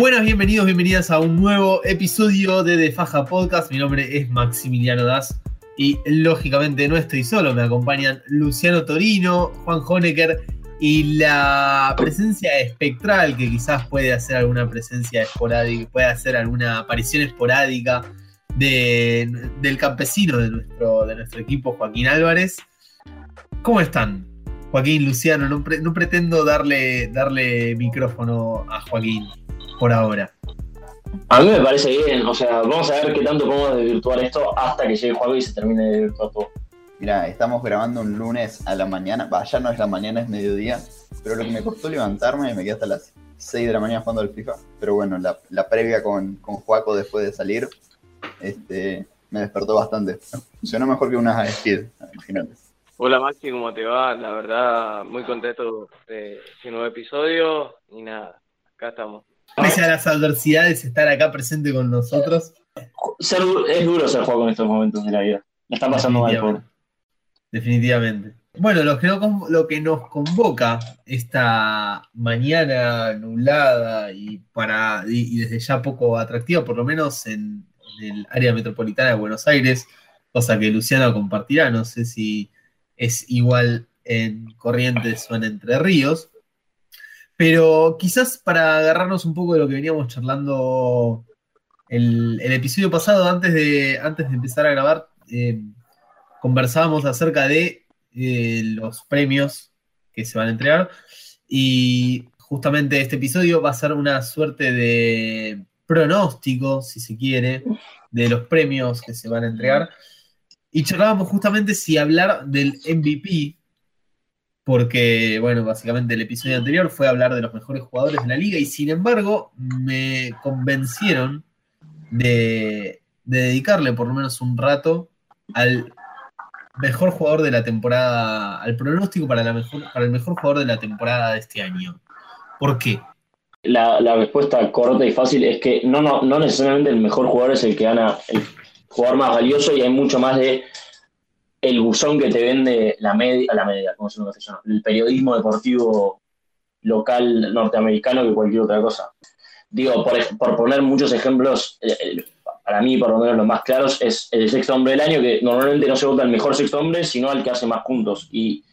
Buenas, bienvenidos, bienvenidas a un nuevo episodio de The Faja Podcast. Mi nombre es Maximiliano Das y lógicamente no estoy solo, me acompañan Luciano Torino, Juan Honecker y la presencia espectral que quizás puede hacer alguna presencia esporádica, puede hacer alguna aparición esporádica del campesino de nuestro, de nuestro equipo, Joaquín Álvarez. ¿Cómo están? Joaquín, Luciano, no, no pretendo darle, darle micrófono a Joaquín por ahora. A mí me parece bien, o sea, vamos a ver qué tanto podemos desvirtuar esto hasta que llegue el juego y se termine de desvirtuar todo. Mira, estamos grabando un lunes a la mañana, va, ya no es la mañana, es mediodía, pero lo que me costó levantarme, me quedé hasta las 6 de la mañana jugando al FIFA, pero bueno, la, previa con, con Juaco después de salir, este, me despertó bastante. Funcionó mejor que una speed, imagínate. Hola Maxi, ¿cómo te va? La verdad, muy contento de este nuevo episodio y nada, acá estamos. Pese a las adversidades, estar acá presente con nosotros. es duro ser juego en estos momentos de la vida. Me está pasando mal. Definitivamente. Bueno, lo que, lo que nos convoca esta mañana nublada y, para, y, desde ya poco atractiva, por lo menos en, el área metropolitana de Buenos Aires, cosa que Luciano compartirá, no sé si es igual en Corrientes o en Entre Ríos, pero quizás para agarrarnos un poco de lo que veníamos charlando el, episodio pasado, antes de, antes de empezar a grabar, eh, conversábamos acerca de eh, los premios que se van a entregar. Y justamente este episodio va a ser una suerte de pronóstico, si se quiere, de los premios que se van a entregar. Y charlábamos justamente si hablar del MVP porque, bueno, básicamente el episodio anterior fue hablar de los mejores jugadores de la liga y sin embargo me convencieron de, dedicarle por lo menos un rato al mejor jugador de la temporada, al pronóstico para, la mejor, para el mejor jugador de la temporada de este año. ¿Por qué? La, respuesta corta y fácil es que no, no, no necesariamente el mejor jugador es el que gana el jugador más valioso y hay mucho más de el buzón que te vende la media, la media. El periodismo deportivo local norteamericano que cualquier otra cosa. Digo, por, poner muchos ejemplos, para mí por lo menos los más claros, es el sexto hombre del año, que normalmente no se vota el mejor sexto hombre, sino al que hace más puntos. Y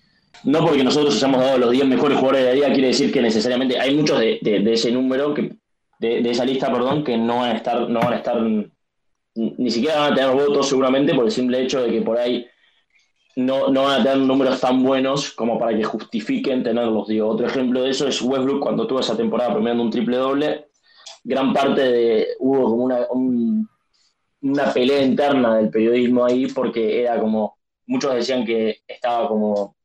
no porque nosotros hayamos dado los 10 mejores jugadores de la liga, quiere decir que necesariamente hay muchos de, ese número, que, de, de, esa lista, perdón, que no van a estar, no van a estar, ni siquiera van a tener votos seguramente por el simple hecho de que por ahí no, no van a tener números tan buenos como para que justifiquen tenerlos. Digo, otro ejemplo de eso es Westbrook cuando tuvo esa temporada premiando un triple doble. Gran parte de. hubo como una, una pelea interna del periodismo ahí porque era como. Muchos decían que estaba como.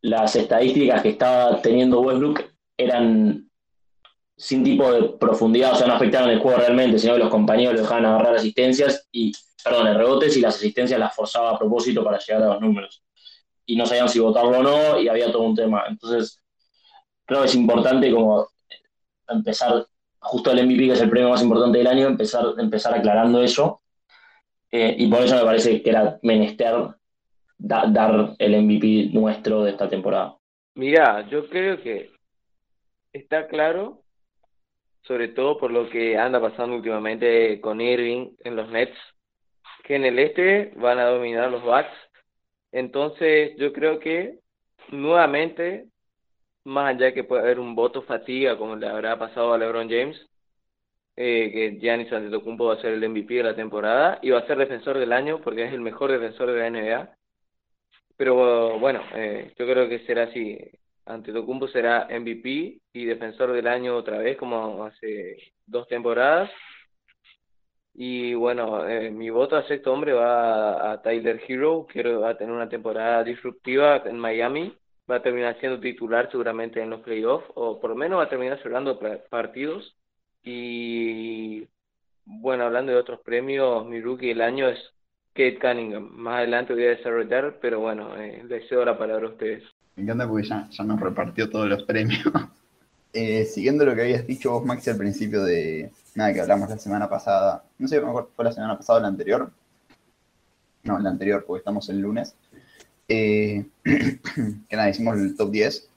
Las estadísticas que estaba teniendo Westbrook eran sin tipo de profundidad, o sea, no afectaron el juego realmente, sino que los compañeros lo dejaban agarrar asistencias y perdón, rebotes y las asistencias las forzaba a propósito para llegar a los números. Y no sabían si votarlo o no y había todo un tema. Entonces, creo que es importante como empezar, justo el MVP, que es el premio más importante del año, empezar, empezar aclarando eso. Eh, y por eso me parece que era menester dar el MVP nuestro de esta temporada. Mira, yo creo que está claro, sobre todo por lo que anda pasando últimamente con Irving en los Nets, que en el este van a dominar los Bucks. Entonces, yo creo que nuevamente, más allá que puede haber un voto fatiga como le habrá pasado a LeBron James, eh, que Giannis Antetokounmpo va a ser el MVP de la temporada y va a ser defensor del año porque es el mejor defensor de la NBA. Pero bueno, eh, yo creo que será así. Antetokounmpo será MVP y defensor del año otra vez como hace dos temporadas y bueno, eh, mi voto a sexto hombre va a, Tyler Hero, que va a tener una temporada disruptiva en Miami, va a terminar siendo titular seguramente en los playoffs, o por lo menos va a terminar cerrando partidos. Y bueno, hablando de otros premios, mi rookie del año es Kate Cunningham. Más adelante voy a desarrollar, pero bueno, eh, les cedo la palabra a ustedes. Me encanta porque ya, ya nos repartió todos los premios. Eh, siguiendo lo que habías dicho vos, Maxi, al principio de nada que hablamos la semana pasada, no sé, mejor fue la semana pasada o la anterior. No, la anterior, porque estamos el lunes. Eh, que nada, hicimos el top 10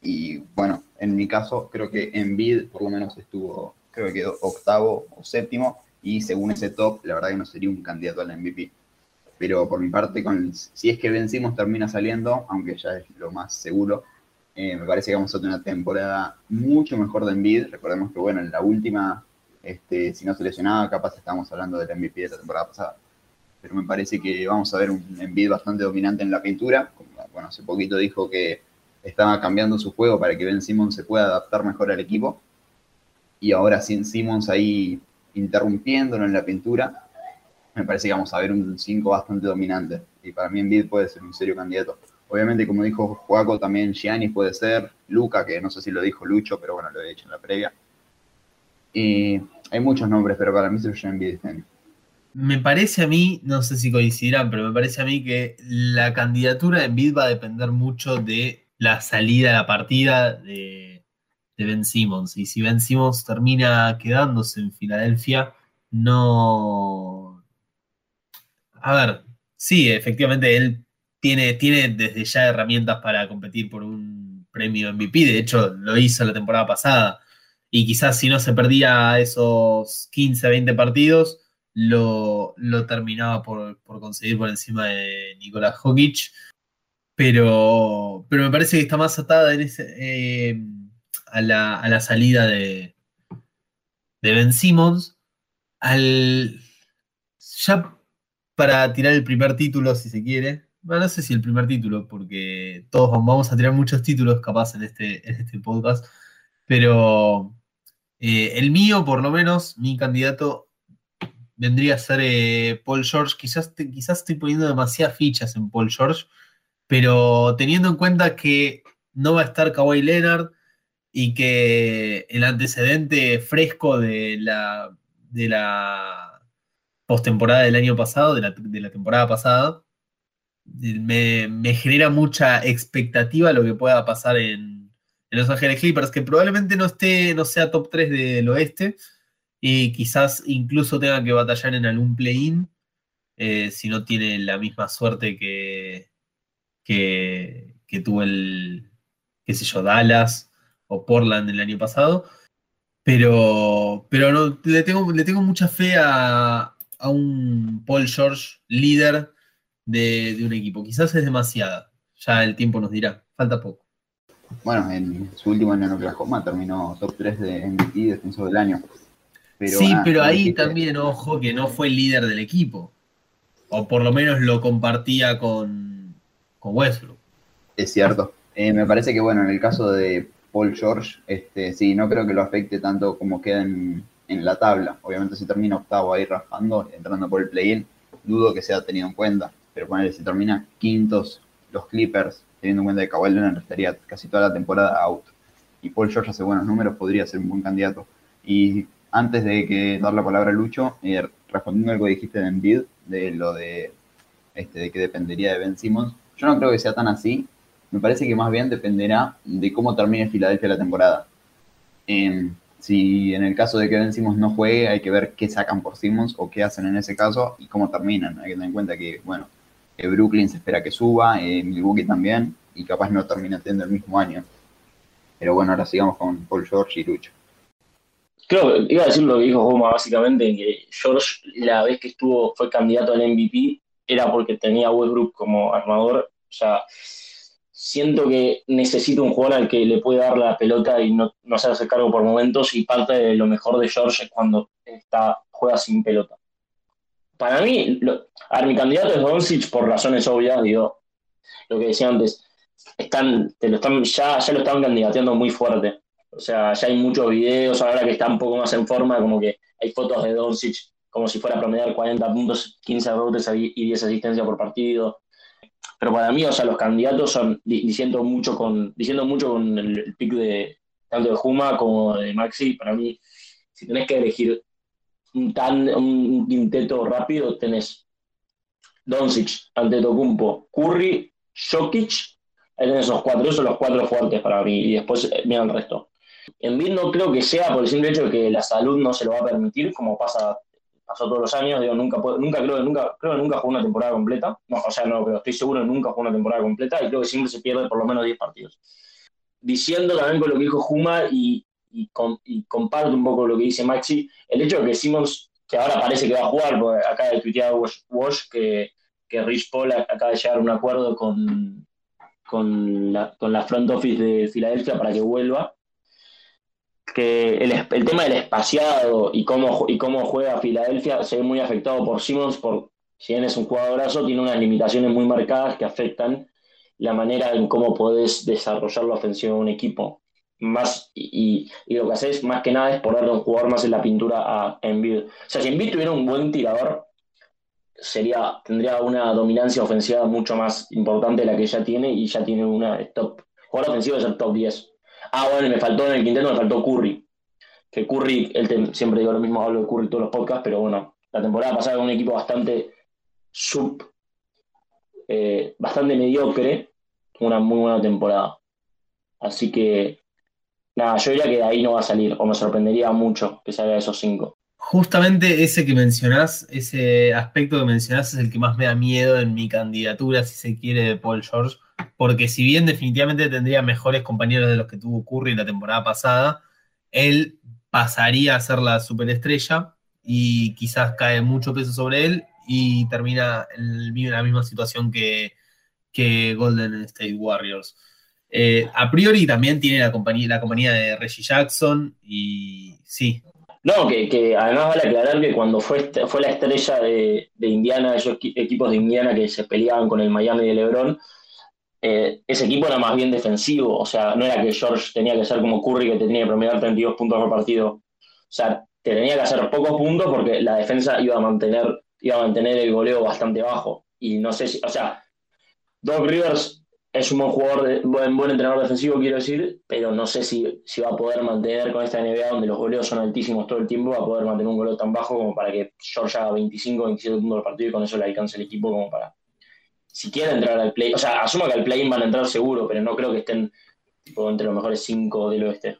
Y bueno, en mi caso, creo que Embiid por lo menos estuvo, creo que quedó octavo o séptimo, y según ese top, la verdad que no sería un candidato al MVP. Pero por mi parte, con, si es que vencimos termina saliendo, aunque ya es lo más seguro, eh, me parece que vamos a tener una temporada mucho mejor de Embiid. Recordemos que, bueno, en la última, este, si no se lesionaba, capaz estábamos hablando del MVP de la temporada pasada. Pero me parece que vamos a ver un Embiid bastante dominante en la pintura. Bueno, hace poquito dijo que estaba cambiando su juego para que Ben Simmons se pueda adaptar mejor al equipo. Y ahora sin Simmons ahí interrumpiéndolo en la pintura, me parece que vamos a ver un 5 bastante dominante. Y para mí Embiid puede ser un serio candidato. Obviamente, como dijo Juaco, también Gianni puede ser, Luca, que no sé si lo dijo Lucho, pero bueno, lo he dicho en la previa. Y hay muchos nombres, pero para mí se lo Embiid este Me parece a mí, no sé si coincidirán, pero me parece a mí que la candidatura de Embiid va a depender mucho de la salida a la partida de, Ben Simmons. Y si Ben Simmons termina quedándose en Filadelfia, no. A ver, sí, efectivamente él tiene, tiene desde ya herramientas para competir por un premio MVP. De hecho, lo hizo la temporada pasada. Y quizás si no se perdía esos 15, 20 partidos, lo, terminaba por, por, conseguir por encima de Nicolás Jokic pero, pero me parece que está más atada en ese, eh, a, la, salida de, de Ben Simmons. Al, ya para tirar el primer título, si se quiere. Bueno, no sé si el primer título, porque todos vamos a tirar muchos títulos capaz en este, en este podcast. Pero eh, el mío, por lo menos, mi candidato vendría a ser eh, Paul George. Quizás, quizás estoy poniendo demasiadas fichas en Paul George pero teniendo en cuenta que no va a estar Kawhi Leonard y que el antecedente fresco de la, de la postemporada del año pasado, de la, temporada pasada, me, genera mucha expectativa lo que pueda pasar en, Los Ángeles Clippers, que probablemente no esté, no sea top 3 del oeste, y quizás incluso tenga que batallar en algún play-in, eh, si no tiene la misma suerte que, que, tuvo el, qué sé yo, Dallas o Portland el año pasado. Pero, pero no, le, tengo, le tengo mucha fe a, un Paul George líder de, un equipo. Quizás es demasiada. Ya el tiempo nos dirá. Falta poco. Bueno, en su último año en Oklahoma terminó top 3 de MVP defensor del año. sí, pero ahí también, ojo, que no fue el líder del equipo. O por lo menos lo compartía con, Westbrook. Es cierto. Eh, me parece que, bueno, en el caso de Paul George, este, sí, no creo que lo afecte tanto como queda en, la tabla. Obviamente, si termina octavo ahí raspando, entrando por el play-in, dudo que sea tenido en cuenta. Pero ponerle, si termina quintos los Clippers, teniendo en cuenta que Kawhi Leonard estaría casi toda la temporada out. Y Paul George hace buenos números, podría ser un buen candidato. Y antes de que dar la palabra a Lucho, eh, respondiendo a algo que dijiste de Embiid, de lo de, este, de que dependería de Ben Simmons, yo no creo que sea tan así. Me parece que más bien dependerá de cómo termine Filadelfia la temporada. si en el caso de que Ben Simmons no juegue, hay que ver qué sacan por Simmons o qué hacen en ese caso y cómo terminan. Hay que tener en cuenta que, bueno, Brooklyn se espera que suba, eh, Milwaukee también, y capaz no termina teniendo el mismo año. Pero bueno, ahora sigamos con Paul George y Lucho. Creo que iba a decir lo que dijo Goma básicamente, que George la vez que estuvo, fue candidato al MVP, era porque tenía Westbrook como armador. O sea, siento que necesito un jugador al que le puede dar la pelota y no, no hacerse cargo por momentos. Y parte de lo mejor de George es cuando está, juega sin pelota. Para mí, a ver, mi candidato es Doncic por razones obvias, digo, lo que decía antes, están, te lo están, ya, ya lo están candidateando muy fuerte. O sea, ya hay muchos videos, ahora que está un poco más en forma, como que hay fotos de Doncic como si fuera a promediar 40 puntos, 15 rebotes y 10 asistencias por partido. Pero para mí, o sea, los candidatos son diciendo mucho con, diciendo mucho con el, pick de tanto de Juma como de Maxi. Para mí, si tenés que elegir un, tan, un quinteto rápido, tenés Doncic, Antetokounmpo, Curry, Jokic, ahí tenés esos cuatro, esos son los cuatro fuertes para mí, y después eh, mira el resto. En mí no creo que sea por el simple hecho de que la salud no se lo va a permitir, como pasa pasó todos los años, digo, nunca, nunca creo, nunca, creo que nunca jugó una temporada completa, o sea, no, pero estoy seguro nunca jugó una temporada completa y creo que siempre se pierde por lo menos 10 partidos. diciendo también con lo que dijo Juma y, y, comparto un poco lo que dice Maxi, el hecho de que Simmons, que ahora parece que va a jugar, porque acaba de tuitear Wash, que, que Rich Paul acaba de llegar a un acuerdo con, con, la, con la front office de Filadelfia para que vuelva, que el, el, tema del espaciado y cómo, y cómo juega Filadelfia se ve muy afectado por Simmons, por, si bien es un jugadorazo, tiene unas limitaciones muy marcadas que afectan la manera en cómo podés desarrollar la ofensiva de un equipo. Más, y, lo que haces más que nada es ponerle un jugador más en la pintura a Embiid. O sea, si Embiid tuviera un buen tirador, sería, tendría una dominancia ofensiva mucho más importante de la que ya tiene y ya tiene una top. Jugador ofensivo es el top 10. Ah, bueno, me faltó en el quinteto, me faltó Curry. Que Curry, él siempre digo lo mismo, hablo de Curry todos los podcasts, pero bueno, la temporada pasada con un equipo bastante sub, eh, bastante mediocre, una muy buena temporada. Así que, nada, yo diría que de ahí no va a salir, o me sorprendería mucho que salga de esos cinco. Justamente ese que mencionás, ese aspecto que mencionás es el que más me da miedo en mi candidatura, si se quiere, de Paul George, porque si bien definitivamente tendría mejores compañeros de los que tuvo Curry la temporada pasada, él pasaría a ser la superestrella y quizás cae mucho peso sobre él y termina en la misma situación que, que Golden State Warriors. Eh, a priori también tiene la compañía, la compañía de Reggie Jackson y sí. No, que, además vale aclarar que cuando fue, fue la estrella de, Indiana, esos equipos de Indiana que se peleaban con el Miami de LeBron, eh, ese equipo era más bien defensivo, o sea, no era que George tenía que ser como Curry que tenía que promediar 32 puntos por partido, o sea, te tenía que hacer pocos puntos porque la defensa iba a mantener iba a mantener el goleo bastante bajo. Y no sé si, o sea, Doc Rivers es un buen jugador, buen, buen entrenador defensivo, quiero decir, pero no sé si, si va a poder mantener con esta NBA donde los goleos son altísimos todo el tiempo, va a poder mantener un goleo tan bajo como para que George haga 25, 27 puntos del partido y con eso le alcance el equipo como para, si quiere entrar al play, o sea, asumo que al play van a entrar seguro, pero no creo que estén tipo, entre los mejores 5 del oeste.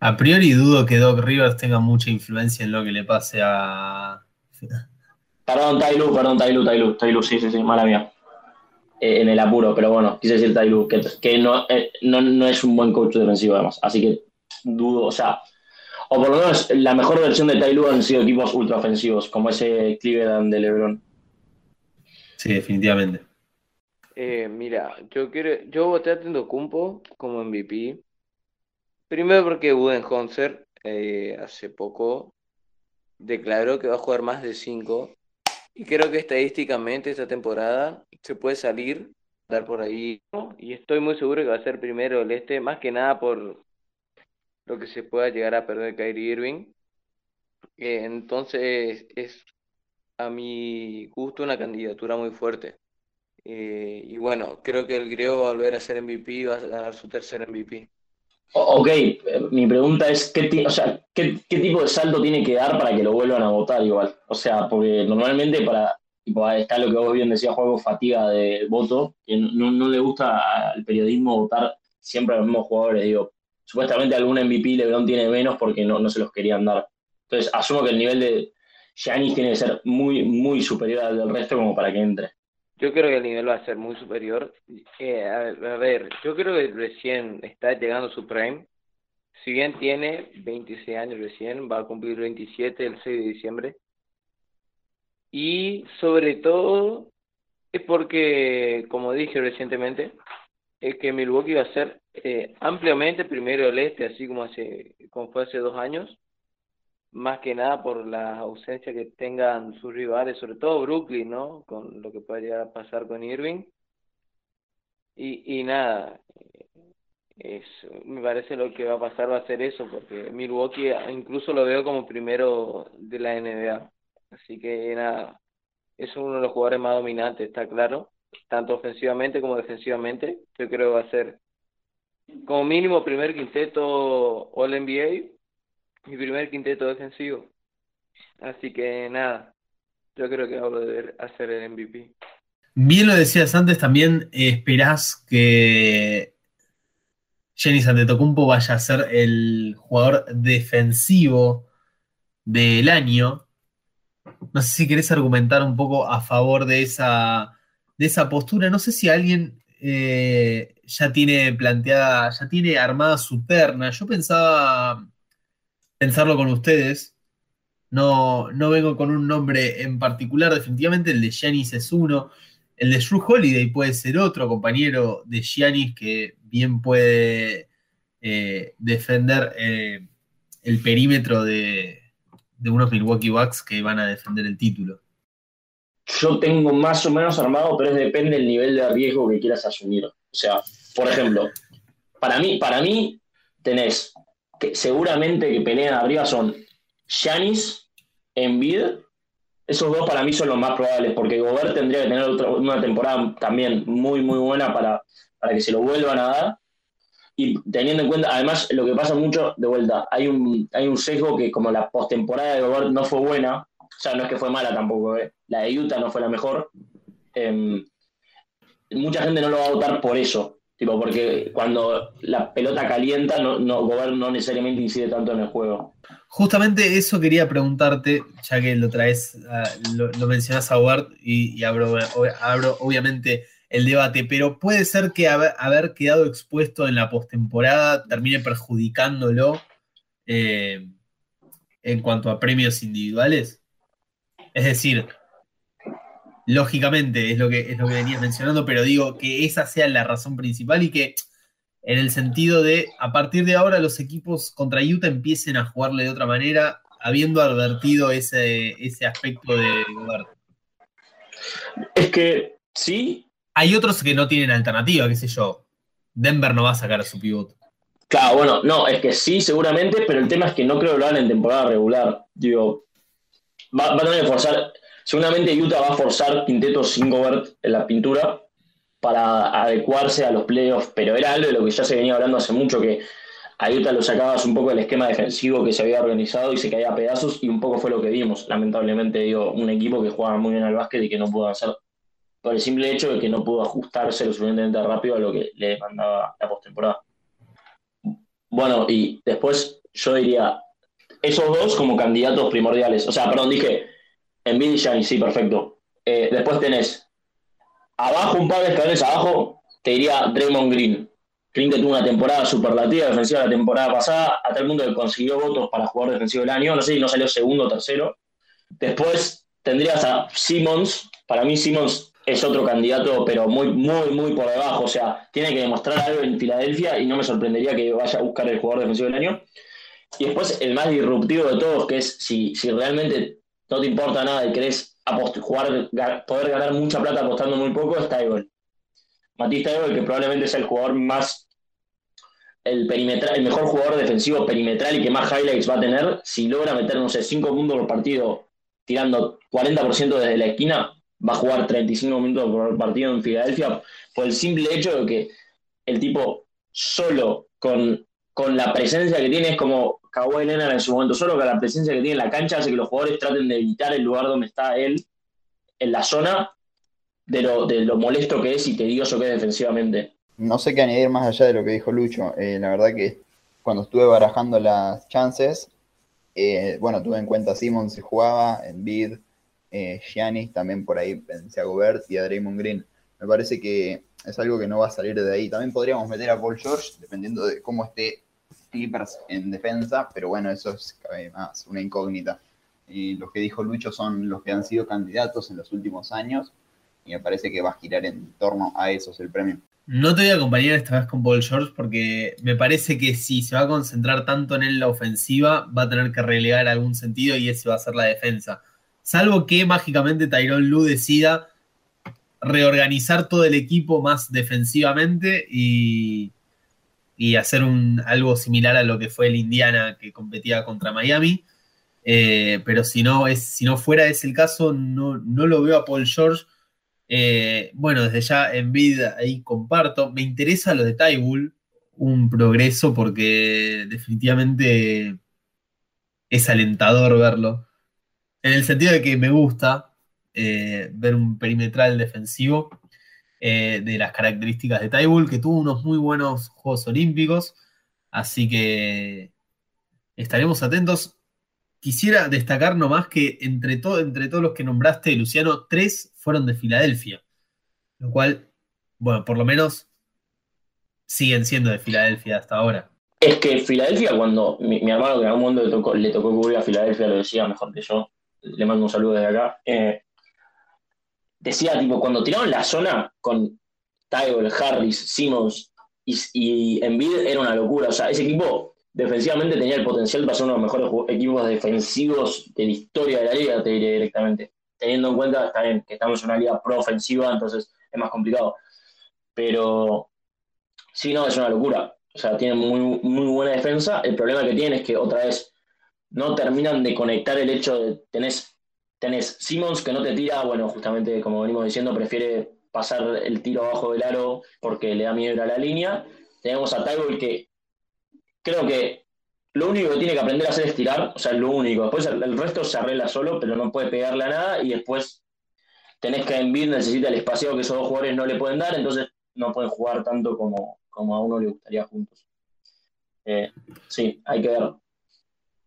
A priori dudo que Doc Rivers tenga mucha influencia en lo que le pase a Perdón, Tailu, perdón, Tailu, Tailu, Tailu, sí, sí, sí, mala mía. Eh, en el apuro, pero bueno, quise decir Tailu, que, que no, eh, no, no, es un buen coach defensivo además. Así que dudo, o sea, o por lo menos la mejor versión de Tailu han sido equipos ultra ofensivos, como ese Cleveland de LeBron. Sí, definitivamente. Eh, mira, yo quiero, yo voté a Tendocumpo como MVP. Primero porque Budenholzer eh, hace poco declaró que va a jugar más de 5 y creo que estadísticamente esta temporada se puede salir, dar por ahí, y estoy muy seguro que va a ser primero el este, más que nada por lo que se pueda llegar a perder Kyrie Irving. Eh, entonces es a mi gusto una candidatura muy fuerte. Eh, y bueno, creo que el griego va a volver a ser MVP y va a ganar su tercer MVP. Ok, mi pregunta es, ¿qué, o sea, ¿qué, tipo de salto tiene que dar para que lo vuelvan a votar igual? O sea, porque normalmente para, tipo, está lo que vos bien decías, juego fatiga de voto, que no, le gusta al periodismo votar siempre a los mismos jugadores, digo, supuestamente algún MVP LeBron tiene menos porque no, no se los querían dar. Entonces, asumo que el nivel de Giannis tiene que ser muy, muy superior al del resto como para que entre. Yo creo que el nivel va a ser muy superior. Eh, a, ver, yo creo que recién está llegando su prime. Si bien tiene 26 años recién, va a cumplir 27 el 6 de diciembre. Y sobre todo es porque, como dije recientemente, es que Milwaukee va a ser eh, ampliamente primero el este, así como, hace, como fue hace dos años más que nada por la ausencia que tengan sus rivales, sobre todo Brooklyn, ¿no? Con lo que puede llegar a pasar con Irving. Y, y nada, es, me parece lo que va a pasar va a ser eso, porque Milwaukee incluso lo veo como primero de la NBA. Así que nada, es uno de los jugadores más dominantes, está claro, tanto ofensivamente como defensivamente. Yo creo que va a ser como mínimo primer quinteto All NBA mi primer quinteto defensivo. Así que nada, yo creo que va a hacer el MVP. Bien lo decías antes, también esperás que Jenny Santetocumpo vaya a ser el jugador defensivo del año. No sé si querés argumentar un poco a favor de esa, de esa postura. No sé si alguien eh, ya tiene planteada, ya tiene armada su terna. Yo pensaba pensarlo con ustedes. No, no vengo con un nombre en particular, definitivamente el de Giannis es uno. El de Drew Holiday puede ser otro compañero de Giannis que bien puede eh, defender eh, el perímetro de, de unos Milwaukee Bucks que van a defender el título. Yo tengo más o menos armado, pero depende del nivel de riesgo que quieras asumir. O sea, por ejemplo, para mí, para mí tenés que seguramente que pelean arriba son Giannis, Embiid. Esos dos para mí son los más probables, porque Gobert tendría que tener una temporada también muy, muy buena para, para que se lo vuelvan a dar. Y teniendo en cuenta, además, lo que pasa mucho, de vuelta, hay un, hay un sesgo que como la postemporada de Gobert no fue buena, o sea, no es que fue mala tampoco, ¿eh? la de Utah no fue la mejor, em, mucha gente no lo va a votar por eso, tipo, porque cuando la pelota calienta, no, no, Gobert no necesariamente incide tanto en el juego. Justamente eso quería preguntarte, ya que lo traes, ah, lo, mencionas a Gobert y, abro, abro obviamente el debate, pero puede ser que haber, quedado expuesto en la postemporada termine perjudicándolo eh, en cuanto a premios individuales. Es decir, lógicamente es lo que es lo que venías mencionando, pero digo que esa sea la razón principal y que en el sentido de a partir de ahora los equipos contra Utah empiecen a jugarle de otra manera, habiendo advertido ese, ese aspecto de Gobert. Es que sí, hay otros que no tienen alternativa, qué sé yo. Denver no va a sacar a su pivot. Claro, bueno, no, es que sí, seguramente, pero el tema es que no creo que lo hagan en temporada regular. Digo, va, a tener que forzar. Seguramente Utah va a forzar quinteto sin Gobert en la pintura para adecuarse a los playoffs, pero era algo de lo que ya se venía hablando hace mucho, que a Utah lo sacabas un poco del esquema defensivo que se había organizado y se caía a pedazos, y un poco fue lo que vimos. Lamentablemente, digo, un equipo que jugaba muy bien al básquet y que no pudo hacer por el simple hecho de que no pudo ajustarse lo suficientemente rápido a lo que le demandaba la postemporada. Bueno, y después yo diría, esos dos como candidatos primordiales. O sea, perdón, dije Envid y Gianni, sí, perfecto. Eh, después tenés abajo, un par de escalones abajo, te diría Draymond Green. Green que tuvo una temporada superlativa defensiva la temporada pasada, a tal mundo que consiguió votos para jugar defensivo del año. No sé si no salió segundo o tercero. Después tendrías a Simmons. Para mí, Simmons es otro candidato, pero muy, muy, muy por debajo. O sea, tiene que demostrar algo en Filadelfia y no me sorprendería que vaya a buscar el jugador defensivo del año. Y después, el más disruptivo de todos, que es si, si realmente no te importa nada y querés jugar, poder ganar mucha plata apostando muy poco, es Tybalt. Matisse Tybalt, que probablemente sea el jugador más. El, perimetral, el mejor jugador defensivo perimetral y que más highlights va a tener, si logra meter, no sé, 5 puntos por partido tirando 40% desde la esquina, va a jugar 35 minutos por partido en Filadelfia por el simple hecho de que el tipo solo con, con la presencia que tiene es como Kawhi Leonard en su momento, solo con la presencia que tiene en la cancha hace que los jugadores traten de evitar el lugar donde está él en la zona de lo, de lo molesto que es y tedioso que es defensivamente. No sé qué añadir más allá de lo que dijo Lucho. Eh, la verdad que cuando estuve barajando las chances, eh, bueno, tuve en cuenta Simon si jugaba, en Bid, eh, Giannis, también por ahí pensé a Gobert y a Draymond Green. Me parece que es algo que no va a salir de ahí. También podríamos meter a Paul George, dependiendo de cómo esté Clippers en defensa, pero bueno, eso es una incógnita. Y los que dijo Lucho son los que han sido candidatos en los últimos años, y me parece que va a girar en torno a esos el premio. No te voy a acompañar esta vez con Paul George porque me parece que si se va a concentrar tanto en él la ofensiva, va a tener que relegar algún sentido y ese va a ser la defensa salvo que mágicamente Tyrone Lu decida reorganizar todo el equipo más defensivamente y, hacer un, algo similar a lo que fue el Indiana que competía contra Miami. Eh, pero si no, es, si no fuera ese el caso, no, lo veo a Paul George. Eh, bueno, desde ya en vida ahí comparto. Me interesa lo de Tybull, un progreso porque definitivamente es alentador verlo en el sentido de que me gusta eh, ver un perimetral defensivo eh, de las características de Tybull, que tuvo unos muy buenos Juegos Olímpicos, así que estaremos atentos. Quisiera destacar nomás que entre, entre todos los que nombraste, Luciano, tres fueron de Filadelfia, lo cual bueno, por lo menos siguen siendo de Filadelfia hasta ahora. Es que Filadelfia, cuando mi, hermano que en algún momento le tocó, le tocó cubrir a Filadelfia, lo decía mejor que yo, le mando un saludo desde acá, eh, decía, tipo, cuando tiraron la zona con Tyrell, Harris, Simmons y, y Embiid, era una locura. O sea, ese equipo defensivamente tenía el potencial para ser uno de los mejores equipos defensivos de la historia de la liga, te diré directamente. Teniendo en cuenta también que estamos en una liga pro-ofensiva, entonces es más complicado. Pero sí, no, es una locura. O sea, tienen muy, muy buena defensa. El problema que tienen es que otra vez no terminan de conectar el hecho de tenés, tenés Simmons que no te tira, bueno, justamente como venimos diciendo, prefiere pasar el tiro abajo del aro porque le da miedo a la línea. Tenemos a Tyrell que creo que lo único que tiene que aprender a hacer es tirar, o sea, lo único. Después el resto se arregla solo, pero no puede pegarle a nada y después tenés que Embiid necesita el espacio que esos dos jugadores no le pueden dar, entonces no pueden jugar tanto como, como a uno le gustaría juntos. Eh, sí, hay que ver.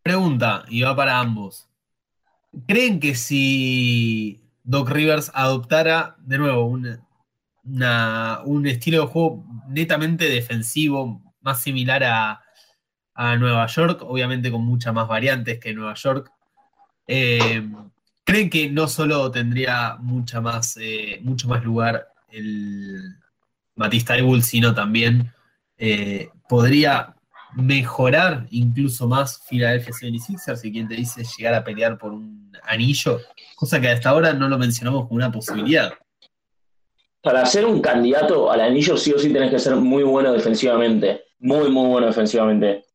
Pregunta, y va para ambos. ¿Creen que si Doc Rivers adoptara de nuevo un, estilo de juego netamente defensivo, más similar a, Nueva York, obviamente con muchas más variantes que Nueva York, eh, ¿creen que no solo tendría mucha más, eh, mucho más lugar el, Matista Taibul, sino también eh, podría mejorar incluso más Philadelphia 76ers y quien te dice llegar a pelear por un anillo, cosa que hasta ahora no lo mencionamos como una posibilidad. Para ser un candidato al anillo sí o sí tenés que ser muy bueno defensivamente, muy muy bueno defensivamente.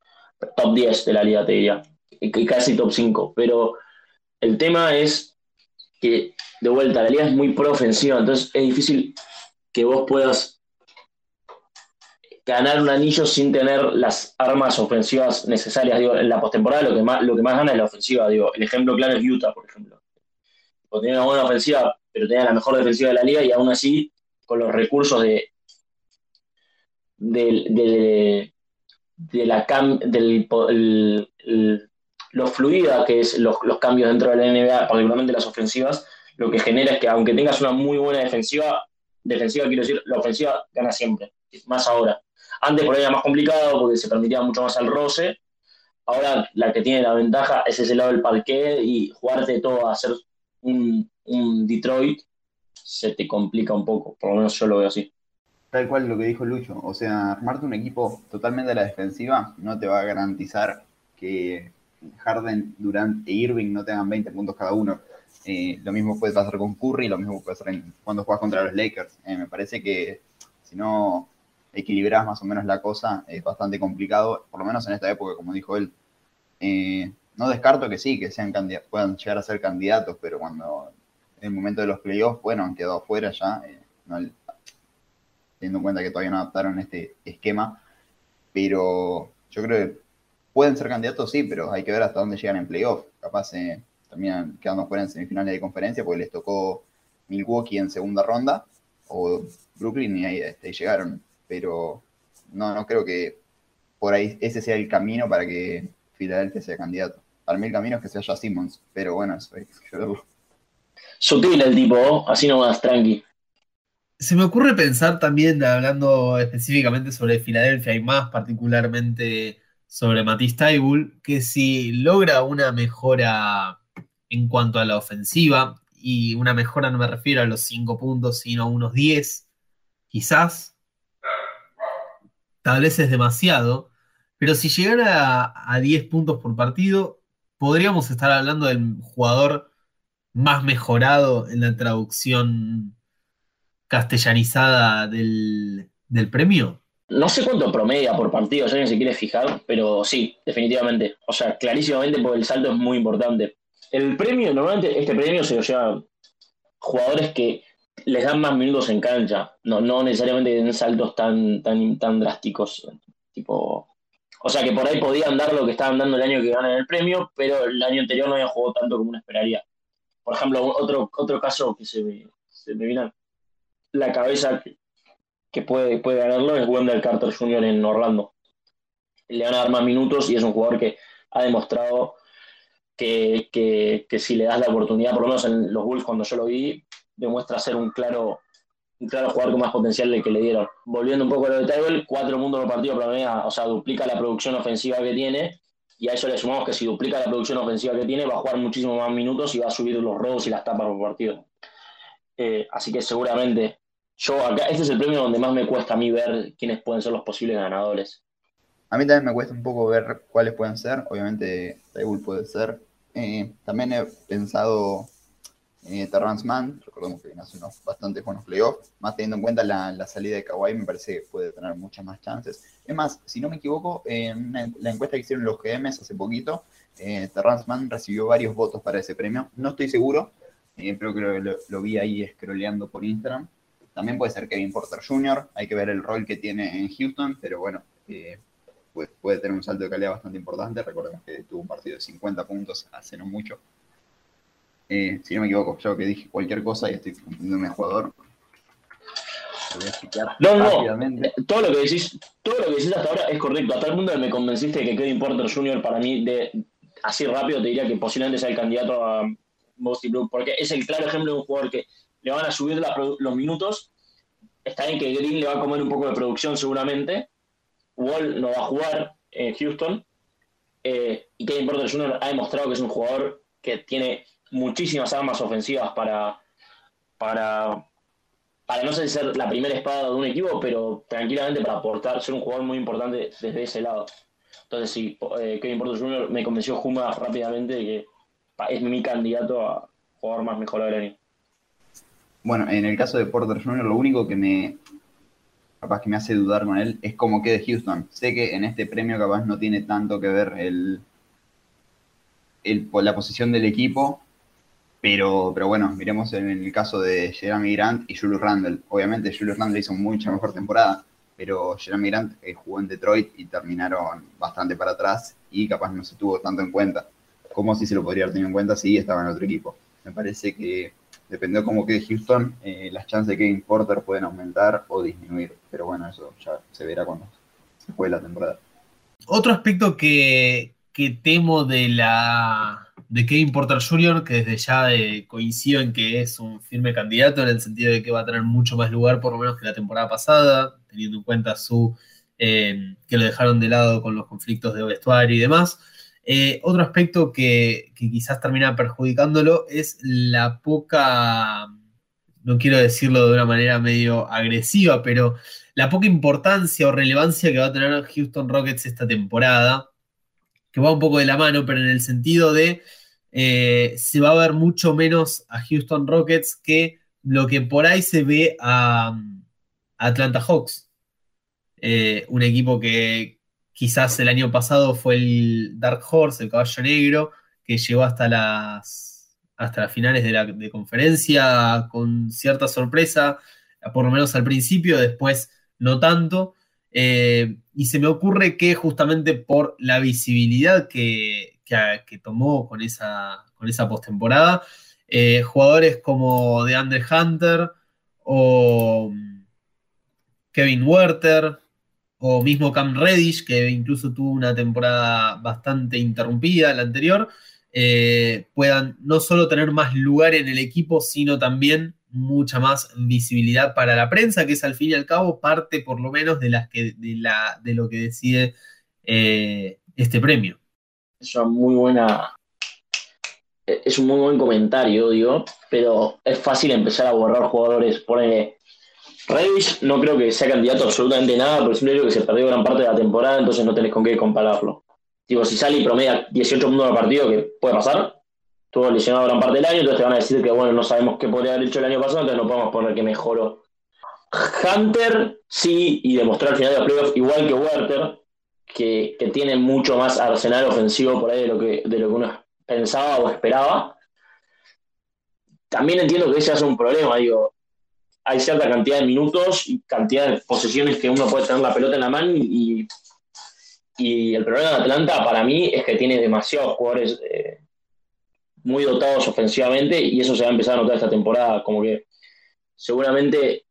Top 10 de la liga te diría, casi top 5, pero el tema es que de vuelta la liga es muy pro ofensiva, entonces es difícil que vos puedas ganar un anillo sin tener las armas ofensivas necesarias. Digo, en la postemporada lo que más, lo que más gana es la ofensiva. Digo, el ejemplo claro es Utah, por ejemplo. tenía una buena ofensiva, pero tenía la mejor defensiva de la liga y aún así, con los recursos de, de, de, la cam, del lo fluida que es los, los, cambios dentro de la NBA, particularmente las ofensivas, lo que genera es que aunque tengas una muy buena defensiva, defensiva quiero decir, la ofensiva gana siempre, más ahora. Antes por ahí era más complicado porque se permitía mucho más el roce. Ahora la que tiene la ventaja es ese lado del parquet y jugarte todo a hacer un, Detroit se te complica un poco, por lo menos yo lo veo así. Tal cual lo que dijo Lucho, o sea, armarte un equipo totalmente a la defensiva no te va a garantizar que Harden, Durant e Irving no tengan 20 puntos cada uno. Eh, lo mismo puede pasar con Curry, lo mismo puede pasar cuando juegas contra los Lakers. Eh, me parece que si no equilibras más o menos la cosa, es bastante complicado, por lo menos en esta época, como dijo él. Eh, no descarto que sí, que sean puedan llegar a ser candidatos, pero cuando en el momento de los playoffs, bueno, han quedado fuera ya, eh, teniendo en cuenta que todavía no adaptaron este esquema, pero yo creo que pueden ser candidatos, sí, pero hay que ver hasta dónde llegan en playoffs. Capaz eh, terminan quedando fuera en semifinales de conferencia porque les tocó Milwaukee en segunda ronda o Brooklyn y ahí este, llegaron pero no, no creo que por ahí ese sea el camino para que Filadelfia sea candidato. Para mí el camino es que sea ya Simmons, pero bueno, eso hay que verlo. Sutil el tipo, así nomás, tranqui. Se me ocurre pensar también, hablando específicamente sobre Filadelfia y más particularmente sobre Matisse Taibul, que si logra una mejora en cuanto a la ofensiva, y una mejora no me refiero a los 5 puntos, sino a unos 10, quizás tal vez es demasiado, pero si llegara a, 10 puntos por partido, podríamos estar hablando del jugador más mejorado en la traducción castellanizada del, premio. No sé cuánto promedia por partido, si alguien se quiere fijar, pero sí, definitivamente. O sea, clarísimamente porque el salto es muy importante. El premio, normalmente este premio se lo lleva jugadores que les dan más minutos en cancha, no, no necesariamente en saltos tan, tan, tan drásticos. Tipo, o sea que por ahí podían dar lo que estaban dando el año que ganan el premio, pero el año anterior no habían jugado tanto como uno esperaría. Por ejemplo, otro, otro caso que se me, se viene a la cabeza que, puede, puede ganarlo es Wendell Carter Jr. en Orlando. Le van a dar más minutos y es un jugador que ha demostrado que, que, que si le das la oportunidad, por lo menos en los Bulls cuando yo lo vi, demuestra ser un claro un claro jugador con más potencial del que le dieron. Volviendo un poco a lo de Tyrell, cuatro mundos por partido promedia, o sea, duplica la producción ofensiva que tiene, y a eso le sumamos que si duplica la producción ofensiva que tiene, va a jugar muchísimo más minutos y va a subir los robos y las tapas por partido. Eh, así que seguramente, yo acá, este es el premio donde más me cuesta a mí ver quiénes pueden ser los posibles ganadores. A mí también me cuesta un poco ver cuáles pueden ser. Obviamente, Tybull puede ser. Eh, también he pensado eh, Terrence Mann, recordemos que viene hace unos bastante buenos playoffs, más teniendo en cuenta la, salida de Kawhi, me parece que puede tener muchas más chances. Es más, si no me equivoco, en la encuesta que hicieron los GMs hace poquito, eh, Terrence Mann recibió varios votos para ese premio. No estoy seguro, eh, pero creo que lo, vi ahí scrolleando por Instagram. También puede ser Kevin Porter Jr., hay que ver el rol que tiene en Houston, pero bueno, eh, puede, puede tener un salto de calidad bastante importante. Recordemos que tuvo un partido de 50 puntos hace no mucho. Eh, si no me equivoco, yo que dije cualquier cosa y estoy confundiéndome jugador. No, no, todo lo que decís, todo lo que decís hasta ahora es correcto. Hasta el mundo me convenciste de que Kevin Porter Jr. para mí, de, así rápido te diría que posiblemente sea el candidato a Mosty Blue, porque es el claro ejemplo de un jugador que le van a subir los minutos. Está bien que Green le va a comer un poco de producción seguramente. Wall no va a jugar en Houston. Eh, y Kevin Porter Jr. ha demostrado que es un jugador que tiene muchísimas armas ofensivas para, para, para no sé ser la primera espada de un equipo, pero tranquilamente para aportar, ser un jugador muy importante desde ese lado. Entonces, sí, eh, Kevin Porter Jr. me convenció Juma rápidamente de que es mi candidato a jugador más mejor del año. Bueno, en el caso de Porter Jr., lo único que me capaz que me hace dudar con él es cómo quede Houston. Sé que en este premio capaz no tiene tanto que ver el, el, la posición del equipo, pero, pero bueno, miremos en el caso de Jeremy Grant y Julius Randle. Obviamente Julius Randle hizo mucha mejor temporada, pero Jeremy Grant eh, jugó en Detroit y terminaron bastante para atrás y capaz no se tuvo tanto en cuenta. Como si se lo podría haber tenido en cuenta si estaba en otro equipo. Me parece que dependiendo de cómo quede Houston, eh, las chances de Kevin Porter pueden aumentar o disminuir. Pero bueno, eso ya se verá cuando se juegue la temporada. Otro aspecto que, que temo de la de Kevin Porter Jr., que desde ya eh, coincido en que es un firme candidato en el sentido de que va a tener mucho más lugar, por lo menos que la temporada pasada, teniendo en cuenta su eh, que lo dejaron de lado con los conflictos de vestuario y demás. Eh, otro aspecto que, que, quizás termina perjudicándolo es la poca, no quiero decirlo de una manera medio agresiva, pero la poca importancia o relevancia que va a tener Houston Rockets esta temporada que va un poco de la mano, pero en el sentido de eh, se va a ver mucho menos a Houston Rockets que lo que por ahí se ve a, Atlanta Hawks. Eh, un equipo que quizás el año pasado fue el Dark Horse, el caballo negro, que llegó hasta las, hasta las finales de la de conferencia con cierta sorpresa, por lo menos al principio, después no tanto. Eh, y se me ocurre que justamente por la visibilidad que, tomó con esa, con esa postemporada, eh, jugadores como DeAndre Hunter o Kevin Werther o mismo Cam Reddish, que incluso tuvo una temporada bastante interrumpida la anterior, eh, puedan no solo tener más lugar en el equipo, sino también mucha más visibilidad para la prensa, que es al fin y al cabo parte por lo menos de, las que, de, la, de lo que decide eh, este premio. Es una muy buena. Es un muy buen comentario, digo, pero es fácil empezar a borrar jugadores. Pone. Reddish no creo que sea candidato absolutamente nada, pero simplemente que se perdió gran parte de la temporada, entonces no tenés con qué compararlo. Digo, si sale y promedia 18 puntos al partido, que puede pasar, estuvo lesionado gran parte del año, entonces te van a decir que bueno, no sabemos qué podría haber hecho el año pasado, entonces no podemos poner que mejoró. Hunter sí, y demostró al final de los playoffs, igual que Werther, que, tiene mucho más arsenal ofensivo por ahí de lo que, de lo que uno pensaba o esperaba. También entiendo que ese es un problema, digo, hay cierta cantidad de minutos y cantidad de posesiones que uno puede tener la pelota en la mano y, y el problema de Atlanta para mí es que tiene demasiados jugadores eh, muy dotados ofensivamente y eso se va a empezar a notar esta temporada, como que seguramente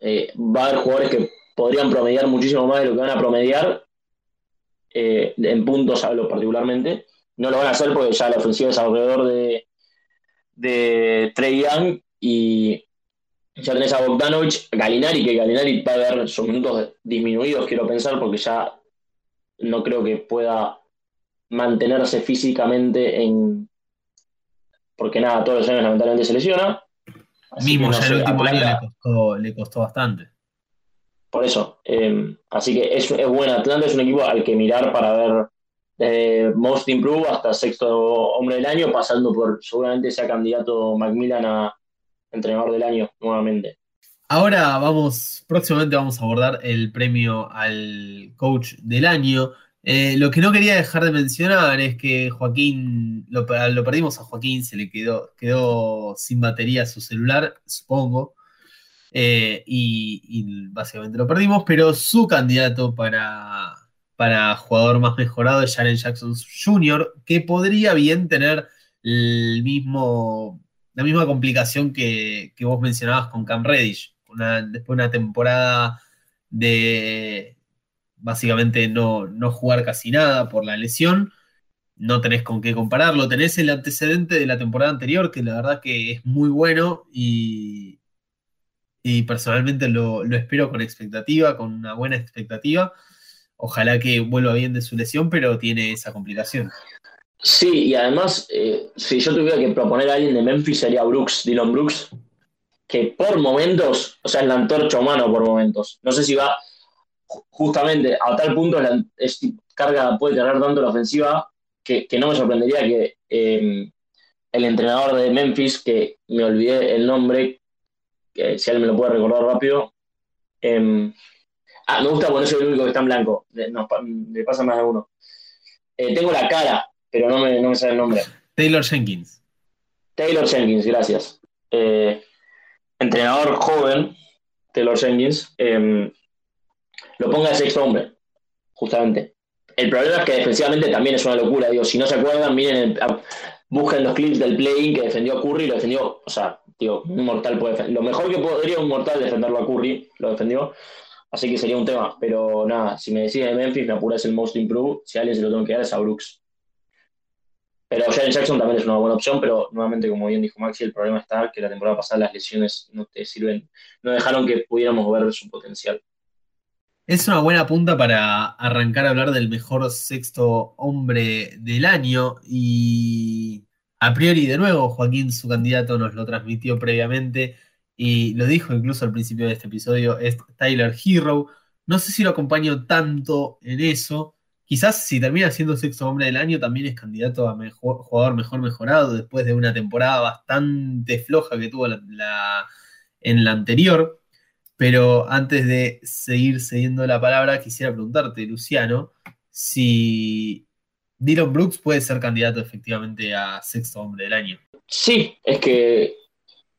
eh, va a haber jugadores que podrían promediar muchísimo más de lo que van a promediar, eh, en puntos hablo particularmente, no lo van a hacer porque ya la ofensiva es alrededor de, de Trey Young y Ya tenés a Bogdanovich, Galinari, que Galinari va a ver sus minutos disminuidos, quiero pensar, porque ya no creo que pueda mantenerse físicamente en. Porque nada, todos los años lamentablemente se lesiona. Mismo ya el último año le costó, le costó bastante. Por eso. Eh, así que es, es bueno. Atlanta es un equipo al que mirar para ver desde Most Improved hasta sexto hombre del año, pasando por seguramente sea candidato Macmillan a entrenador del año nuevamente. Ahora vamos, próximamente vamos a abordar el premio al coach del año. Eh, lo que no quería dejar de mencionar es que Joaquín, lo, perdimos a Joaquín, se le quedó, quedó sin batería su celular, supongo, eh, y, básicamente lo perdimos, pero su candidato para, para jugador más mejorado es Jaren Jackson Jr., que podría bien tener el mismo, la misma complicación que, que vos mencionabas con Cam Reddish. después de una temporada de básicamente no, no jugar casi nada por la lesión, no tenés con qué compararlo. Tenés el antecedente de la temporada anterior, que la verdad que es muy bueno y, y personalmente lo, espero con expectativa, con una buena expectativa. Ojalá que vuelva bien de su lesión, pero tiene esa complicación. Sí, y además, eh, si yo tuviera que proponer a alguien de Memphis sería Brooks, Dylan Brooks, que por momentos, o sea, es la antorcha humana por momentos. No sé si va, justamente a tal punto la carga puede tener tanto la ofensiva que, no me sorprendería que em, el entrenador de Memphis, que me olvidé el nombre, que si alguien me lo puede recordar rápido. Em, ah, me gusta ponerse el único que está en blanco. No, me pasa más de uno. Eh, tengo la cara, pero no me, no me sale el nombre. Taylor Jenkins. Taylor Jenkins, gracias. Eh, entrenador joven, Taylor Jenkins. Em, lo ponga de sexto hombre, justamente. El problema es que defensivamente también es una locura. Digo, si no se acuerdan, miren, busquen los clips del play que defendió Curry, lo defendió, o sea, digo, un mortal puede defender. Lo mejor que podría un mortal defenderlo a Curry, lo defendió. Así que sería un tema. Pero nada, si me decís de Memphis, me apuras el most improved. Si a alguien se lo tengo que dar es a Brooks. Pero Jalen Jackson también es una buena opción, pero nuevamente, como bien dijo Maxi, el problema está que la temporada pasada las lesiones no te sirven, no dejaron que pudiéramos ver su potencial. Es una buena punta para arrancar a hablar del mejor sexto hombre del año y a priori de nuevo Joaquín, su candidato, nos lo transmitió previamente y lo dijo incluso al principio de este episodio, es Tyler Hero. No sé si lo acompaño tanto en eso. Quizás si termina siendo sexto hombre del año también es candidato a mejor, jugador mejor mejorado después de una temporada bastante floja que tuvo en la anterior. Pero antes de seguir cediendo la palabra, quisiera preguntarte, Luciano, si Dylan Brooks puede ser candidato efectivamente a sexto hombre del año. Sí, es que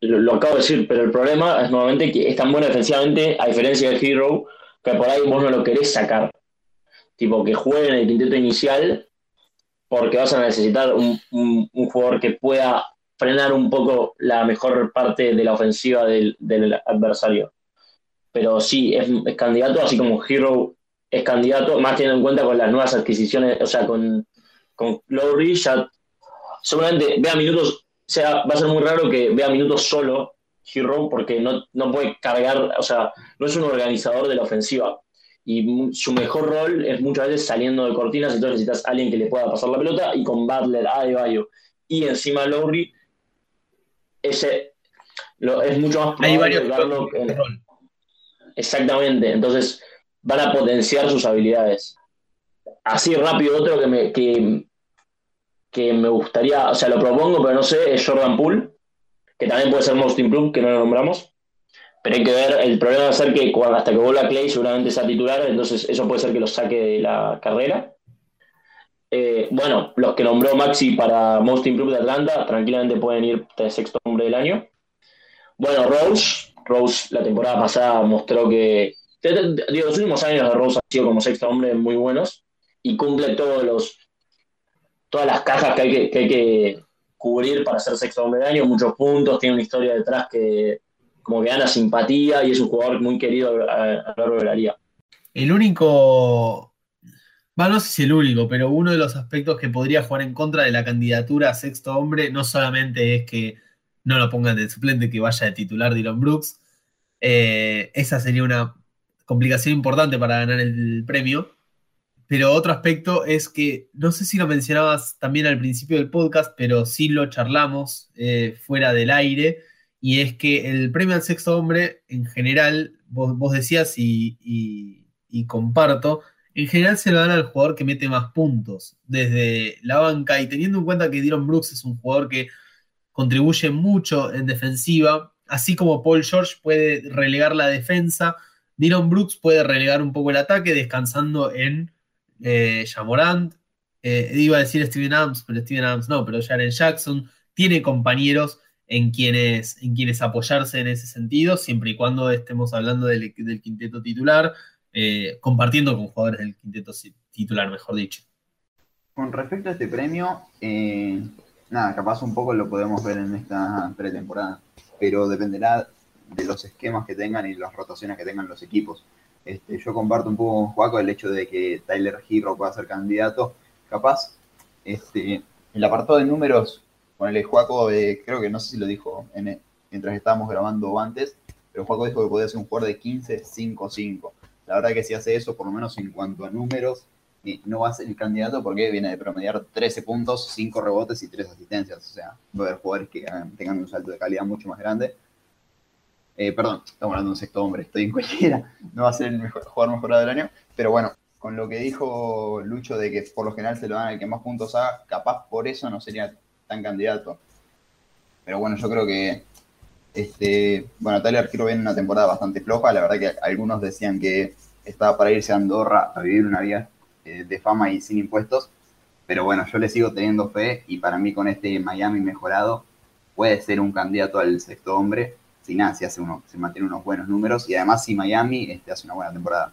lo, acabo de decir, pero el problema es nuevamente que es tan bueno defensivamente, a diferencia de Hero, que por ahí vos no lo querés sacar. Tipo, que juegue en el quinteto inicial, porque vas a necesitar un, jugador que pueda frenar un poco la mejor parte de la ofensiva del adversario pero sí, es, candidato, así como Hero es candidato, más teniendo en cuenta con las nuevas adquisiciones, o sea, con, con Lowry, ya seguramente vea minutos, o sea, va a ser muy raro que vea minutos solo Hero, porque no, no puede cargar, o sea, no es un organizador de la ofensiva. Y su mejor rol es muchas veces saliendo de cortinas, entonces necesitas a alguien que le pueda pasar la pelota, y con Butler, Adebayo y encima Lowry, ese lo, es mucho más probable Hay varios Exactamente, entonces van a potenciar sus habilidades. Así rápido, otro que me, que, me gustaría, o sea, lo propongo, pero no sé, es Jordan Poole, que también puede ser Most Improved, que no lo nombramos. Pero hay que ver, el problema va a ser que hasta que vuelva Clay seguramente sea titular, entonces eso puede ser que lo saque de la carrera. Eh, bueno, los que nombró Maxi para Most Improved de Atlanta, tranquilamente pueden ir de sexto hombre del año. Bueno, Rose, Rose la temporada pasada mostró que. Digo, los últimos años de Rose han sido como sexto hombre muy buenos y cumple todos los, todas las cajas que hay que, que, hay que cubrir para ser sexto hombre de año, muchos puntos, tiene una historia detrás que como que gana simpatía y es un jugador muy querido a, lo largo de la liga. El único, bueno, no sé si el único, pero uno de los aspectos que podría jugar en contra de la candidatura a sexto hombre no solamente es que no lo pongan de suplente, que vaya de titular Dylan Brooks, Eh, esa sería una complicación importante para ganar el premio. Pero otro aspecto es que, no sé si lo mencionabas también al principio del podcast, pero sí lo charlamos eh, fuera del aire, y es que el premio al sexto hombre, en general, vos, decías y, y, comparto, en general se lo dan al jugador que mete más puntos desde la banca, y teniendo en cuenta que Dylan Brooks es un jugador que contribuye mucho en defensiva, así como Paul George puede relegar la defensa, Dylan Brooks puede relegar un poco el ataque descansando en eh, Jamorant, eh, iba a decir Steven Adams, pero Steven Adams no, pero Jaren Jackson tiene compañeros en quienes, en quienes apoyarse en ese sentido, siempre y cuando estemos hablando del, quinteto titular, eh, compartiendo con jugadores del quinteto titular, mejor dicho. Con respecto a este premio, eh, nada, capaz un poco lo podemos ver en esta pretemporada, pero dependerá de los esquemas que tengan y las rotaciones que tengan los equipos. Este, yo comparto un poco con Juaco el hecho de que Tyler Hero pueda ser candidato. Capaz, este, el apartado de números, con el Juaco, eh, creo que no sé si lo dijo mientras estábamos grabando antes, pero Juaco dijo que podía ser un jugador de 15-5-5. La verdad que si hace eso, por lo menos en cuanto a números, no va a ser el candidato porque viene de promediar 13 puntos, 5 rebotes y 3 asistencias. O sea, va a haber jugadores que tengan un salto de calidad mucho más grande. Eh, perdón, estamos hablando de un sexto hombre, estoy en cualquiera, no va a ser el mejor, jugador mejorado del año, pero bueno, con lo que dijo Lucho de que por lo general se lo dan el que más puntos haga, capaz por eso no sería tan candidato. Pero bueno, yo creo que este, bueno, Tyler quiero viene una temporada bastante floja, la verdad que algunos decían que estaba para irse a Andorra a vivir una vida eh, de fama y sin impuestos, pero bueno, yo le sigo teniendo fe y para mí con este Miami mejorado puede ser un candidato al sexto hombre si nada, si hace uno, se mantiene unos buenos números y además si Miami este, hace una buena temporada.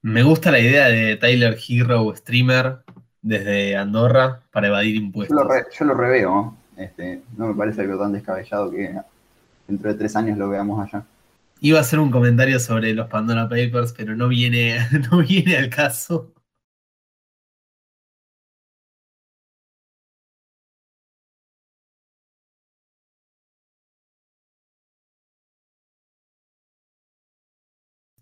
Me gusta la idea de Tyler Hero streamer desde Andorra para evadir impuestos. Yo lo, reveo, este, no me parece algo tan descabellado que dentro de tres años lo veamos allá. Iba a hacer un comentario sobre los Pandora Papers, pero no viene, no viene al caso.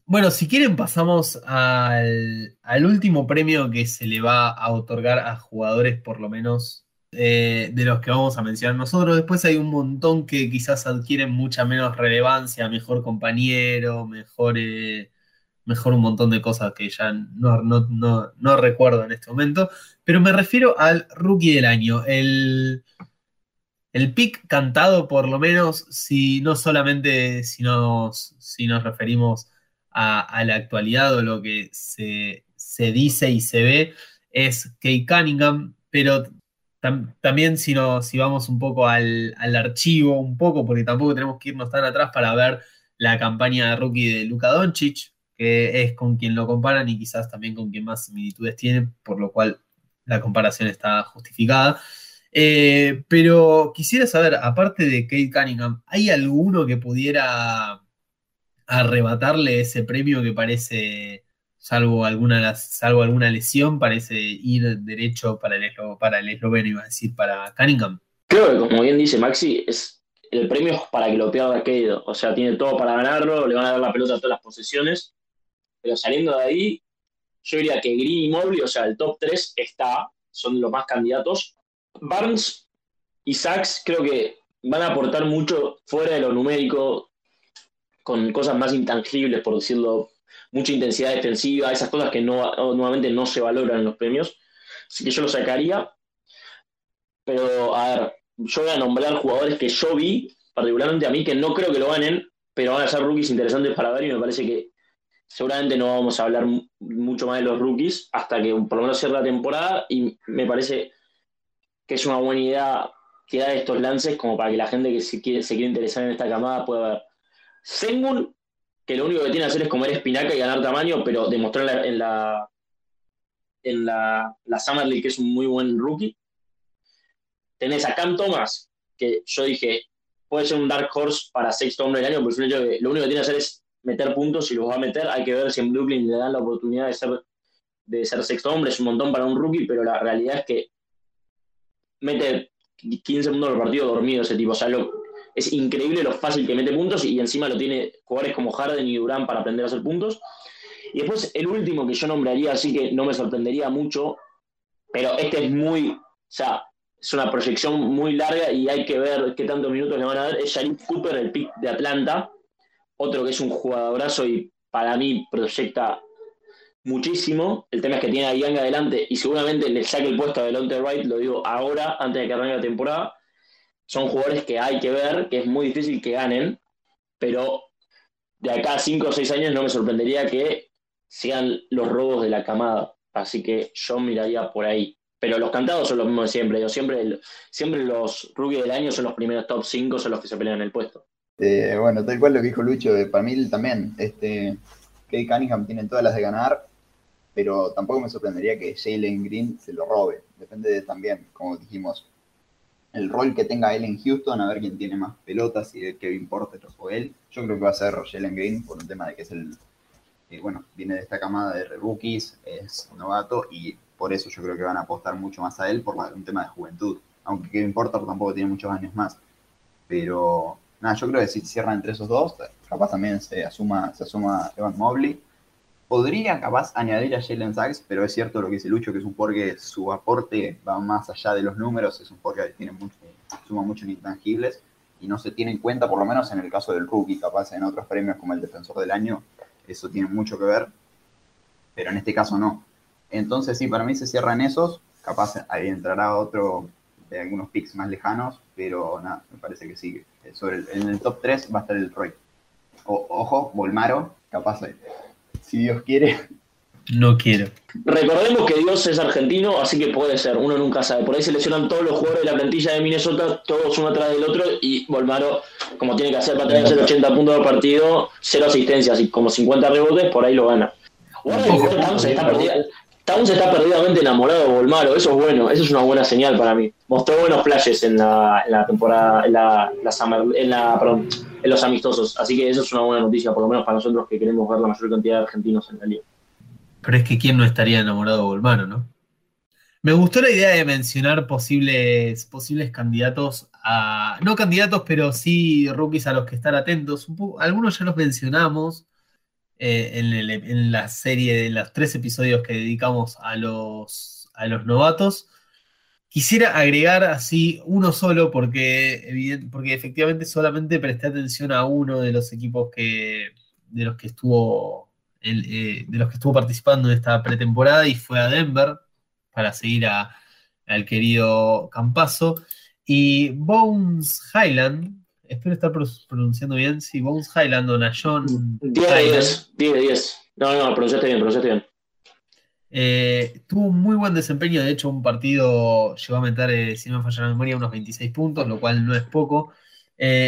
Bueno, si quieren pasamos al, último premio que se le va a otorgar a jugadores por lo menos eh, de los que vamos a mencionar nosotros. Después hay un montón que quizás adquieren mucha menos relevancia, mejor compañero, mejor, eh, mejor un montón de cosas que ya no, no, recuerdo en este momento. Pero me refiero al rookie del año, el, el pick cantado por lo menos, si no solamente si nos, si nos referimos a, la actualidad o lo que se, dice y se ve es Kate Cunningham, pero también si, no, si vamos un poco al, archivo, un poco, porque tampoco tenemos que irnos tan atrás para ver la campaña de rookie de Luka Doncic, que es con quien lo comparan y quizás también con quien más similitudes tiene, por lo cual la comparación está justificada. Eh, pero quisiera saber, aparte de Kate Cunningham, ¿hay alguno que pudiera arrebatarle ese premio que parece, salvo alguna, salvo alguna lesión, parece ir derecho para el, para el esloveno, iba a decir, para Cunningham. Creo que, como bien dice Maxi, es el premio para que lo pierda Keido. O sea, tiene todo para ganarlo, le van a dar la pelota a todas las posesiones. Pero saliendo de ahí, yo diría que Green y Mobley, o sea, el top 3 está, son los más candidatos. Barnes y Sachs creo que van a aportar mucho fuera de lo numérico, con cosas más intangibles, por decirlo, mucha intensidad defensiva, esas cosas que no, nuevamente no se valoran en los premios. Así que yo lo sacaría. Pero, a ver, yo voy a nombrar jugadores que yo vi, particularmente a mí, que no creo que lo ganen, pero van a ser rookies interesantes para ver y me parece que seguramente no vamos a hablar mucho más de los rookies hasta que por lo menos cierre la temporada y me parece que es una buena idea que da estos lances como para que la gente que se quiere, se quiere interesar en esta camada pueda ver. Sengun, que lo único que tiene que hacer es comer espinaca y ganar tamaño, pero demostrar en la, en la, la Summer League que es un muy buen rookie. Tenés a Cam Thomas, que yo dije, puede ser un dark horse para sexto hombre del año, porque lo único que tiene que hacer es meter puntos y los va a meter. Hay que ver si en Brooklyn le dan la oportunidad de ser, de ser sexto hombre. Es un montón para un rookie, pero la realidad es que mete 15 segundos del partido dormido ese tipo. O sea, lo, es increíble lo fácil que mete puntos y encima lo tiene jugadores como Harden y Durán para aprender a hacer puntos. Y después el último que yo nombraría, así que no me sorprendería mucho, pero este es muy, o sea, es una proyección muy larga y hay que ver qué tantos minutos le van a dar, es Sharik Cooper, el pick de Atlanta, otro que es un jugadorazo y para mí proyecta muchísimo. El tema es que tiene a Young adelante y seguramente le saque el puesto a Delonte Wright, lo digo ahora, antes de que arranque la temporada. Son jugadores que hay que ver, que es muy difícil que ganen, pero de acá a 5 o 6 años no me sorprendería que sean los robos de la camada. Así que yo miraría por ahí. Pero los cantados son los mismos de siempre. Yo siempre, siempre los rookies del año son los primeros top 5, son los que se pelean el puesto. Eh, bueno, tal cual lo que dijo Lucho, de para mí también. Este, Kate Cunningham tiene todas las de ganar, pero tampoco me sorprendería que Jalen Green se lo robe. Depende de, también, como dijimos, el rol que tenga él en Houston, a ver quién tiene más pelotas, y de Kevin Porter o él. Yo creo que va a ser Jalen Green por un tema de que es el, eh, bueno, viene de esta camada de rookies, es novato y por eso yo creo que van a apostar mucho más a él por un tema de juventud. Aunque Kevin Porter tampoco tiene muchos años más. Pero nada, yo creo que si cierran entre esos dos, capaz también se asuma, se asuma Evan Mobley. Podría capaz añadir a Jalen Sachs, pero es cierto lo que dice Lucho, que es un porque su aporte va más allá de los números, es un porque tiene mucho, suma muchos intangibles y no se tiene en cuenta, por lo menos en el caso del rookie, capaz en otros premios como el defensor del año, eso tiene mucho que ver, pero en este caso no. Entonces sí, para mí se cierran esos, capaz ahí entrará otro de algunos picks más lejanos, pero nada, me parece que sí. En el top 3 va a estar el Roy. ojo, Volmaro, capaz, si Dios quiere. No quiero. Recordemos que Dios es argentino, así que puede ser, uno nunca sabe. Por ahí se lesionan todos los jugadores de la plantilla de Minnesota, todos uno atrás del otro, y Volmaro, como tiene que hacer para tener 80 puntos por partido, cero asistencias y como 50 rebotes, por ahí lo gana. Towns está, está perdidamente enamorado de Volmaro, eso es bueno, eso es una buena señal para mí. Mostró buenos flashes en la, en la temporada, en la, en la perdón, en los amistosos, así que eso es una buena noticia, por lo menos para nosotros que queremos ver la mayor cantidad de argentinos en la liga. Pero es que quién no estaría enamorado de Volmaro, ¿no? Me gustó la idea de mencionar posibles, posibles candidatos a. No candidatos, pero sí rookies a los que estar atentos. algunos ya los mencionamos eh, en, la serie de los tres episodios que dedicamos a los, a los novatos. Quisiera agregar así uno solo, porque, porque efectivamente solamente presté atención a uno de los equipos que, de los que estuvo eh, de los que estuvo participando en esta pretemporada y fue a Denver para seguir al querido Campazo. Y Bones Highland, espero estar pronunciando bien, sí, Bones Highland o John 10 de 10, 10 de 10. No, no, pronunciaste bien, pronunciaste bien. Eh, tuvo un muy buen desempeño, de hecho un partido llegó a meter, eh, si no me falla la memoria, unos 26 puntos, lo cual no es poco.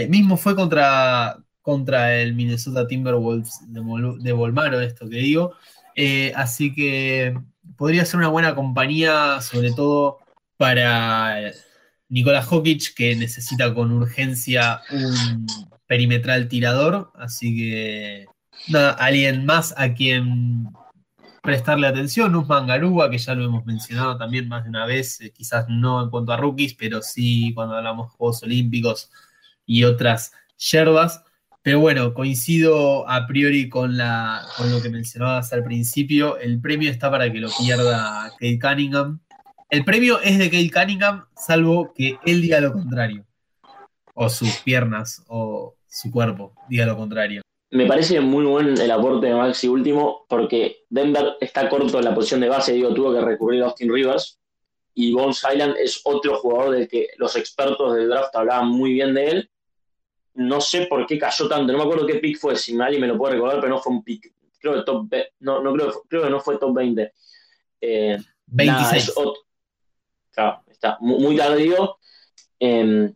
mismo fue contra, contra el Minnesota Timberwolves de, Volmaro, esto que digo. Eh, así que podría ser una buena compañía, sobre todo para Nicolás Jokic, que necesita con urgencia un perimetral tirador. Así que, nada, alguien más a quien prestarle atención, Usman Garuba, que ya lo hemos mencionado también más de una vez, eh, quizás no en cuanto a rookies, pero sí cuando hablamos de Juegos Olímpicos y otras yerbas. Pero bueno, coincido a priori con, la, con lo que mencionabas al principio. El premio está para que lo pierda Kate Cunningham. El premio es de Kate Cunningham, salvo que él diga lo contrario. O sus piernas, o su cuerpo diga lo contrario. Me parece muy buen el aporte de Maxi último, porque Denver está corto en la posición de base, digo, tuvo que recurrir a Austin Rivers. Y Bones Island es otro jugador del que los expertos del draft hablaban muy bien de él no sé por qué cayó tanto, no me acuerdo qué pick fue, si alguien me lo puede recordar, pero no fue un pick, creo que top, no, no creo, creo que no fue top 20. Eh, 26. claro, está muy, tardío. Em,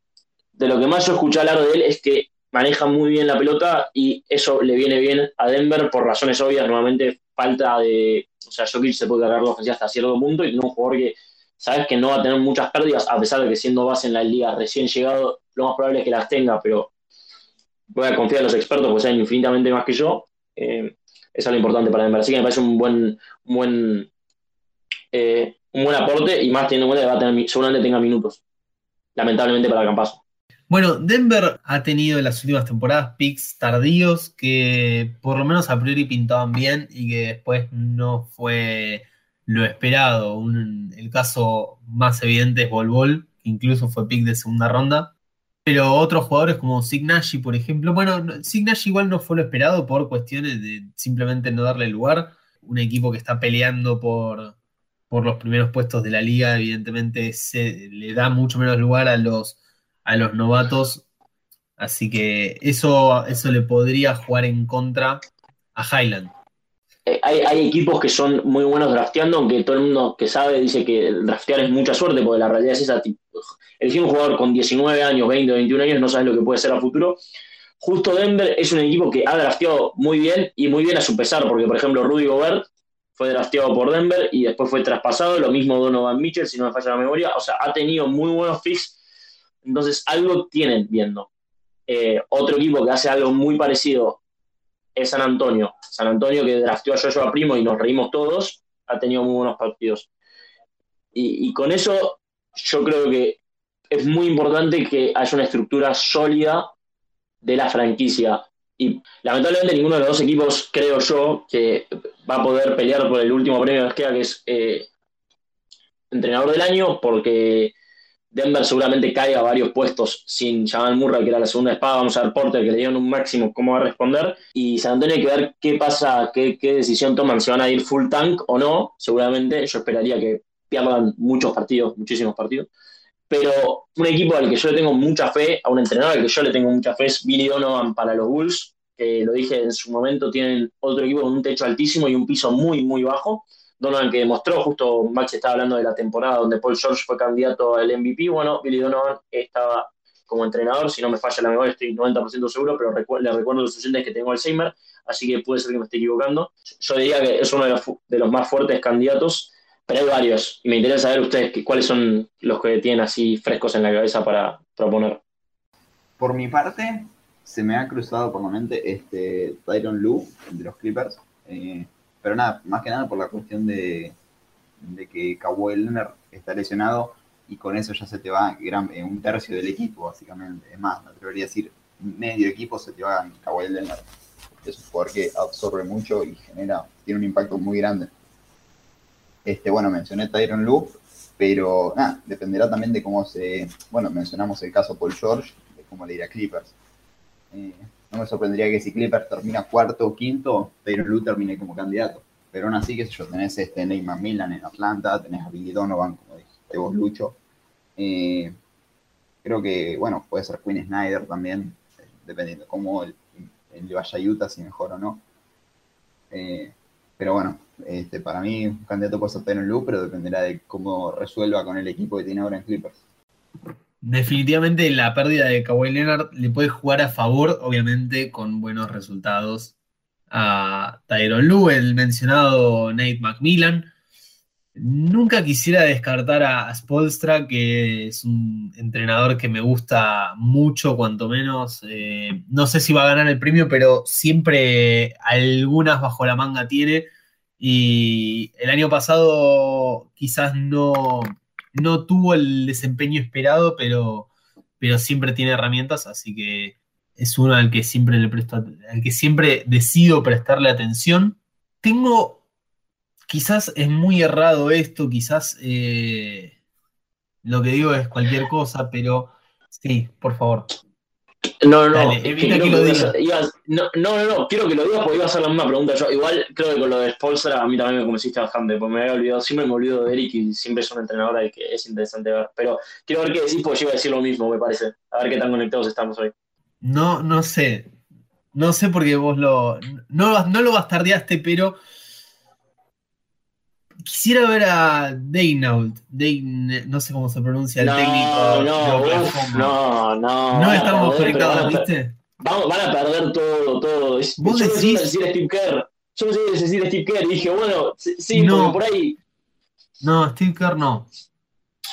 de lo que más yo escuché hablar de él es que maneja muy bien la pelota y eso le viene bien a Denver por razones obvias, nuevamente falta de, o sea, Jokic se puede cargar la ofensiva hasta cierto punto y tiene un jugador que sabes que no va a tener muchas pérdidas, a pesar de que siendo base en la liga recién llegado, lo más probable es que las tenga, pero voy a confiar en los expertos porque saben infinitamente más que yo. Eh, eso es lo importante para Denver. Así que me parece un buen, un buen, eh, un buen aporte y más teniendo en cuenta que va a tener, seguramente tenga minutos. Lamentablemente para el Campazo. Bueno, Denver ha tenido en las últimas temporadas picks tardíos que por lo menos a priori pintaban bien y que después no fue lo esperado. el caso más evidente es Bol Bol, que incluso fue pick de segunda ronda. Pero otros jugadores como Signashi, por ejemplo, bueno, Signashi igual no fue lo esperado por cuestiones de simplemente no darle lugar. Un equipo que está peleando por, por los primeros puestos de la liga, evidentemente se le da mucho menos lugar a los, a los novatos. Así que eso, eso le podría jugar en contra a Highland. Eh, hay, equipos que son muy buenos drafteando, aunque todo el mundo que sabe dice que draftear es mucha suerte, porque la realidad es esa. Elegir un jugador con 19 años, 20, 21 años, no sabes lo que puede ser a futuro. Justo Denver es un equipo que ha drafteado muy bien y muy bien a su pesar, porque por ejemplo Rudy Gobert fue drafteado por Denver y después fue traspasado, lo mismo Donovan Mitchell, si no me falla la memoria, o sea, ha tenido muy buenos picks, entonces algo tienen viendo. Eh, otro equipo que hace algo muy parecido es San Antonio. San Antonio que drafteó a Joshua Primo y nos reímos todos, ha tenido muy buenos partidos. Y, con eso yo creo que es muy importante que haya una estructura sólida de la franquicia. Y lamentablemente ninguno de los dos equipos, creo yo, que va a poder pelear por el último premio de queda, que es eh, entrenador del año, porque Denver seguramente caiga varios puestos sin Jamal Murray, que era la segunda espada. Vamos a ver Porter, que le dieron un máximo, cómo va a responder. Y San Antonio hay que ver qué pasa, qué, decisión toman, si van a ir full tank o no. Seguramente yo esperaría que pierdan muchos partidos, muchísimos partidos. Pero un equipo al que yo le tengo mucha fe, a un entrenador al que yo le tengo mucha fe es Billy Donovan para los Bulls, que lo dije en su momento, tienen otro equipo con un techo altísimo y un piso muy, muy bajo Donovan que demostró, justo Max estaba hablando de la temporada donde Paul George fue candidato al MVP, bueno, Billy Donovan estaba como entrenador, si no me falla la memoria estoy 90% seguro, pero le recuerdo a los oyentes que tengo Alzheimer, así que puede ser que me esté equivocando. Yo diría que es uno de los, más fuertes candidatos, pero hay varios, y me interesa saber ustedes cuáles son los que tienen así frescos en la cabeza para proponer. Por mi parte, se me ha cruzado por la mente este Tyron Lue, de los Clippers. Eh, pero nada, más que nada por la cuestión de, que Kawhi Leonard está lesionado y con eso ya se te va gran, eh, un tercio del equipo, básicamente. Es más, me atrevería a decir, medio equipo se te va Kawhi Leonard. Es un jugador que absorbe mucho y genera, tiene un impacto muy grande. Este, bueno, mencioné Tyron Loop, pero nada, dependerá también de cómo se. Bueno, mencionamos el caso Paul George, de cómo le irá Clippers. Eh, no me sorprendería que si Clippers termina cuarto o quinto, Taylor Lue termine como candidato. Pero aún así, sé yo, tenés este Neymar Milan en Atlanta, tenés a Billy Donovan, como dijiste vos, Lucho. Eh, creo que, bueno, puede ser Quinn Snyder también, dependiendo de cómo el, le vaya a Utah, si mejor o no. Eh, pero bueno, este, para mí un candidato puede ser Taylor Lue, pero dependerá de cómo resuelva con el equipo que tiene ahora en Clippers definitivamente la pérdida de Kawhi Leonard le puede jugar a favor, obviamente con buenos resultados a Tyron Lue, el mencionado Nate McMillan. Nunca quisiera descartar a Spolstra, que es un entrenador que me gusta mucho, cuanto menos. Eh, no sé si va a ganar el premio, pero siempre algunas bajo la manga tiene. Y el año pasado quizás no, no tuvo el desempeño esperado, pero, pero siempre tiene herramientas, así que es uno al que siempre le presto, al que siempre decido prestarle atención. Tengo, quizás es muy errado esto, quizás eh, lo que digo es cualquier cosa, pero sí, por favor. No, no, no. no, no, no, quiero que lo digas porque iba a hacer la misma pregunta yo. Igual creo que con lo de Spolster a mí también me convenciste bastante, porque me había olvidado, siempre me olvido de Eric y siempre es un entrenador al que es interesante ver. Pero quiero ver qué decís porque yo iba a decir lo mismo, me parece. A ver qué tan conectados estamos hoy. No, no sé. No sé porque vos lo. No, no lo bastardeaste, pero Quisiera ver a Daynault, no sé cómo se pronuncia el técnico. No, no, no. No estamos conectados, ¿viste? Vamos, van a perder todo, todo. ¿Vos yo decís? decir Steve Kerr. Yo no sé decir Steve Kerr. Y dije, bueno, sí, no. por ahí. No, Steve Kerr no.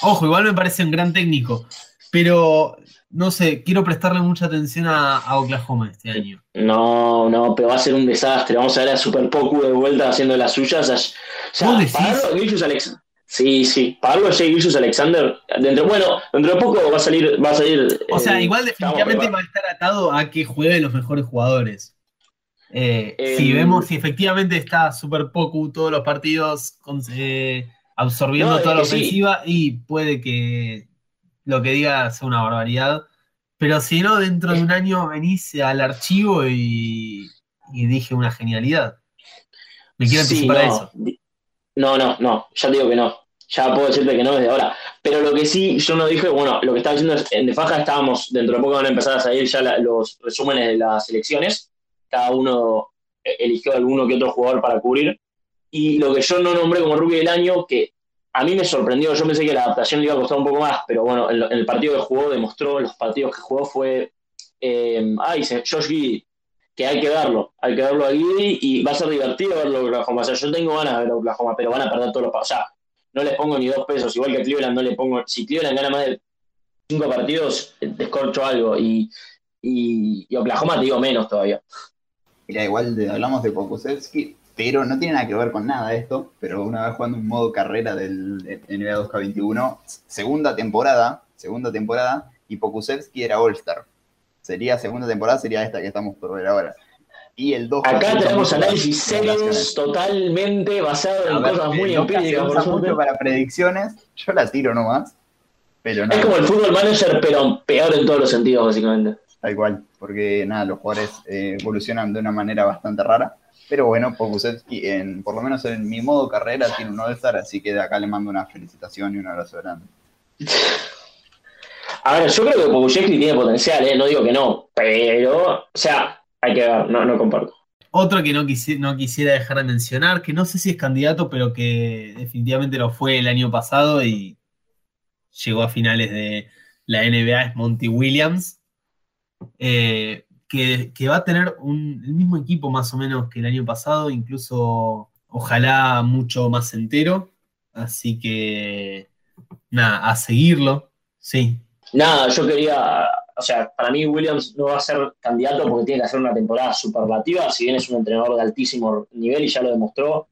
Ojo, igual me parece un gran técnico. Pero no sé, quiero prestarle mucha atención a, Oklahoma este año. No, no, pero va a ser un desastre. Vamos a ver a Super Poku de vuelta haciendo las suyas. Ya, ¿Vos decís? Alex, Sí, sí. Pablo J. Gilles Alexander, dentro, bueno, dentro de poco va a salir, va a salir. O sea, eh, igual definitivamente va a estar atado a que jueguen los mejores jugadores. Eh, Eh, si vemos si efectivamente está Super Poku todos los partidos con- eh, absorbiendo No, toda la sí. ofensiva y puede que lo que diga sea una barbaridad. Pero si no, dentro de un año venís al archivo y, y dije una genialidad. Me quiero Sí, anticipar a no. eso. Di- No, no, no, ya te digo que no. Ya puedo decirte que no desde ahora. Pero lo que sí, yo no dije, bueno, lo que estaba diciendo es, en De Faja estábamos, dentro de poco van a empezar a salir ya la- los resúmenes de las elecciones. Cada uno eh, eligió alguno que otro jugador para cubrir. Y lo que yo no nombré como rookie del año, que a mí me sorprendió, yo pensé que la adaptación le iba a costar un poco más, pero bueno, en, el partido que jugó demostró, los partidos que jugó fue, eh, ay, Josh Giddy, que hay que verlo, hay que verlo a Giddy y va a ser divertido verlo a Oklahoma. O sea, yo tengo ganas de ver a Oklahoma, pero van a perder todos los partidos. O sea, no les pongo ni dos pesos, igual que Cleveland no le pongo, si Cleveland gana más de cinco partidos, descorcho algo y, y, y Oklahoma te digo menos todavía. Mira, igual hablamos de Pokusevski, pero no tiene nada que ver con nada esto. Pero una vez jugando un modo carrera del NBA 2K21, segunda temporada, segunda temporada, y Pokusevski era All-Star. Sería segunda temporada, sería esta que estamos por ver ahora. Y el 2K Acá tenemos análisis serios totalmente basado en ver, cosas muy el 2K se empíricas, por mucho para predicciones, yo la tiro nomás. Pero Es como el fútbol manager, pero peor en todos los sentidos, básicamente. tal cual, porque nada, los jugadores eh, evolucionan de una manera bastante rara. Pero bueno, Pokusevski, en, por lo menos en mi modo carrera, tiene un All-Star, así que de acá le mando una felicitación y un abrazo grande. A ver, yo creo que Pokushevski tiene potencial, ¿eh? no digo que no, pero, o sea, hay que ver, no, no comparto. Otro que no, quisi- no quisiera dejar de mencionar, que no sé si es candidato, pero que definitivamente lo fue el año pasado y llegó a finales de la NBA, es Monty Williams, eh, que, va a tener un- el mismo equipo más o menos que el año pasado, incluso ojalá mucho más entero. Así que, nada, a seguirlo, sí. Nada, yo quería, o sea, para mí Williams no va a ser candidato porque tiene que hacer una temporada superlativa, si bien es un entrenador de altísimo nivel y ya lo demostró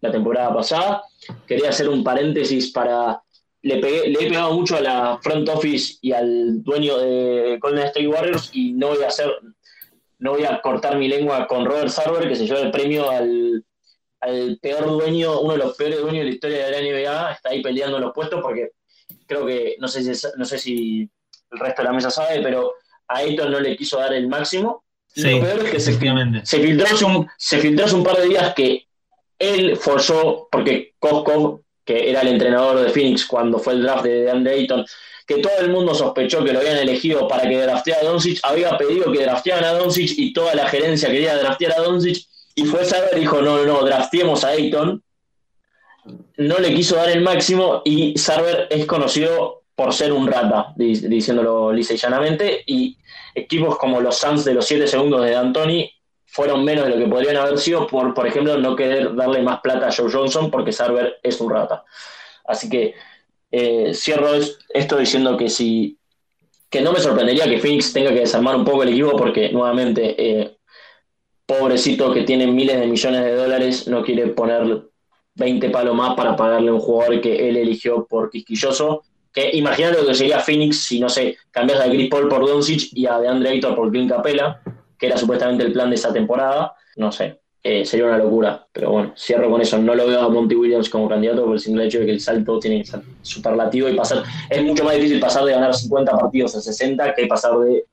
la temporada pasada. Quería hacer un paréntesis para... Le, pegué- le he pegado mucho a la front office y al dueño de Golden State Warriors y no voy a hacer, no voy a cortar mi lengua con Robert Sarver, que se lleva el premio al, al peor dueño, uno de los peores dueños de la historia de la NBA, está ahí peleando los puestos porque creo que, no sé si, no sé si el resto de la mesa sabe, pero a Ayton no le quiso dar el máximo. Sí, Lo peor es que se, efectivamente. se filtró hace un, se filtró hace un par de días que él forzó, porque Koskov, que era el entrenador de Phoenix cuando fue el draft de DeAndre Ayton, que todo el mundo sospechó que lo habían elegido para que drafteara a Doncic, había pedido que draftearan a Doncic y toda la gerencia quería draftear a Doncic, y fue Saber dijo, no, no, no, drafteemos a Ayton. No le quiso dar el máximo y Sarver es conocido por ser un rata, di- diciéndolo lisa y llanamente, y equipos como los Suns de los 7 segundos de D'Antoni fueron menos de lo que podrían haber sido por, por ejemplo, no querer darle más plata a Joe Johnson porque Sarver es un rata. Así que eh, cierro es- esto diciendo que si que no me sorprendería que Phoenix tenga que desarmar un poco el equipo porque nuevamente eh, pobrecito que tiene miles de millones de dólares no quiere poner 20 palos más para pagarle a un jugador que él eligió por quisquilloso. Que imagínate lo que sería Phoenix si, no sé, cambias a Chris Paul por Doncic y a DeAndre Ayton por Clint Capella, que era supuestamente el plan de esa temporada. No sé, eh, sería una locura. Pero bueno, cierro con eso. No lo veo a Monty Williams como candidato por el simple hecho de que el salto tiene que ser superlativo y pasar. Es mucho más difícil pasar de ganar 50 partidos a 60 que pasar de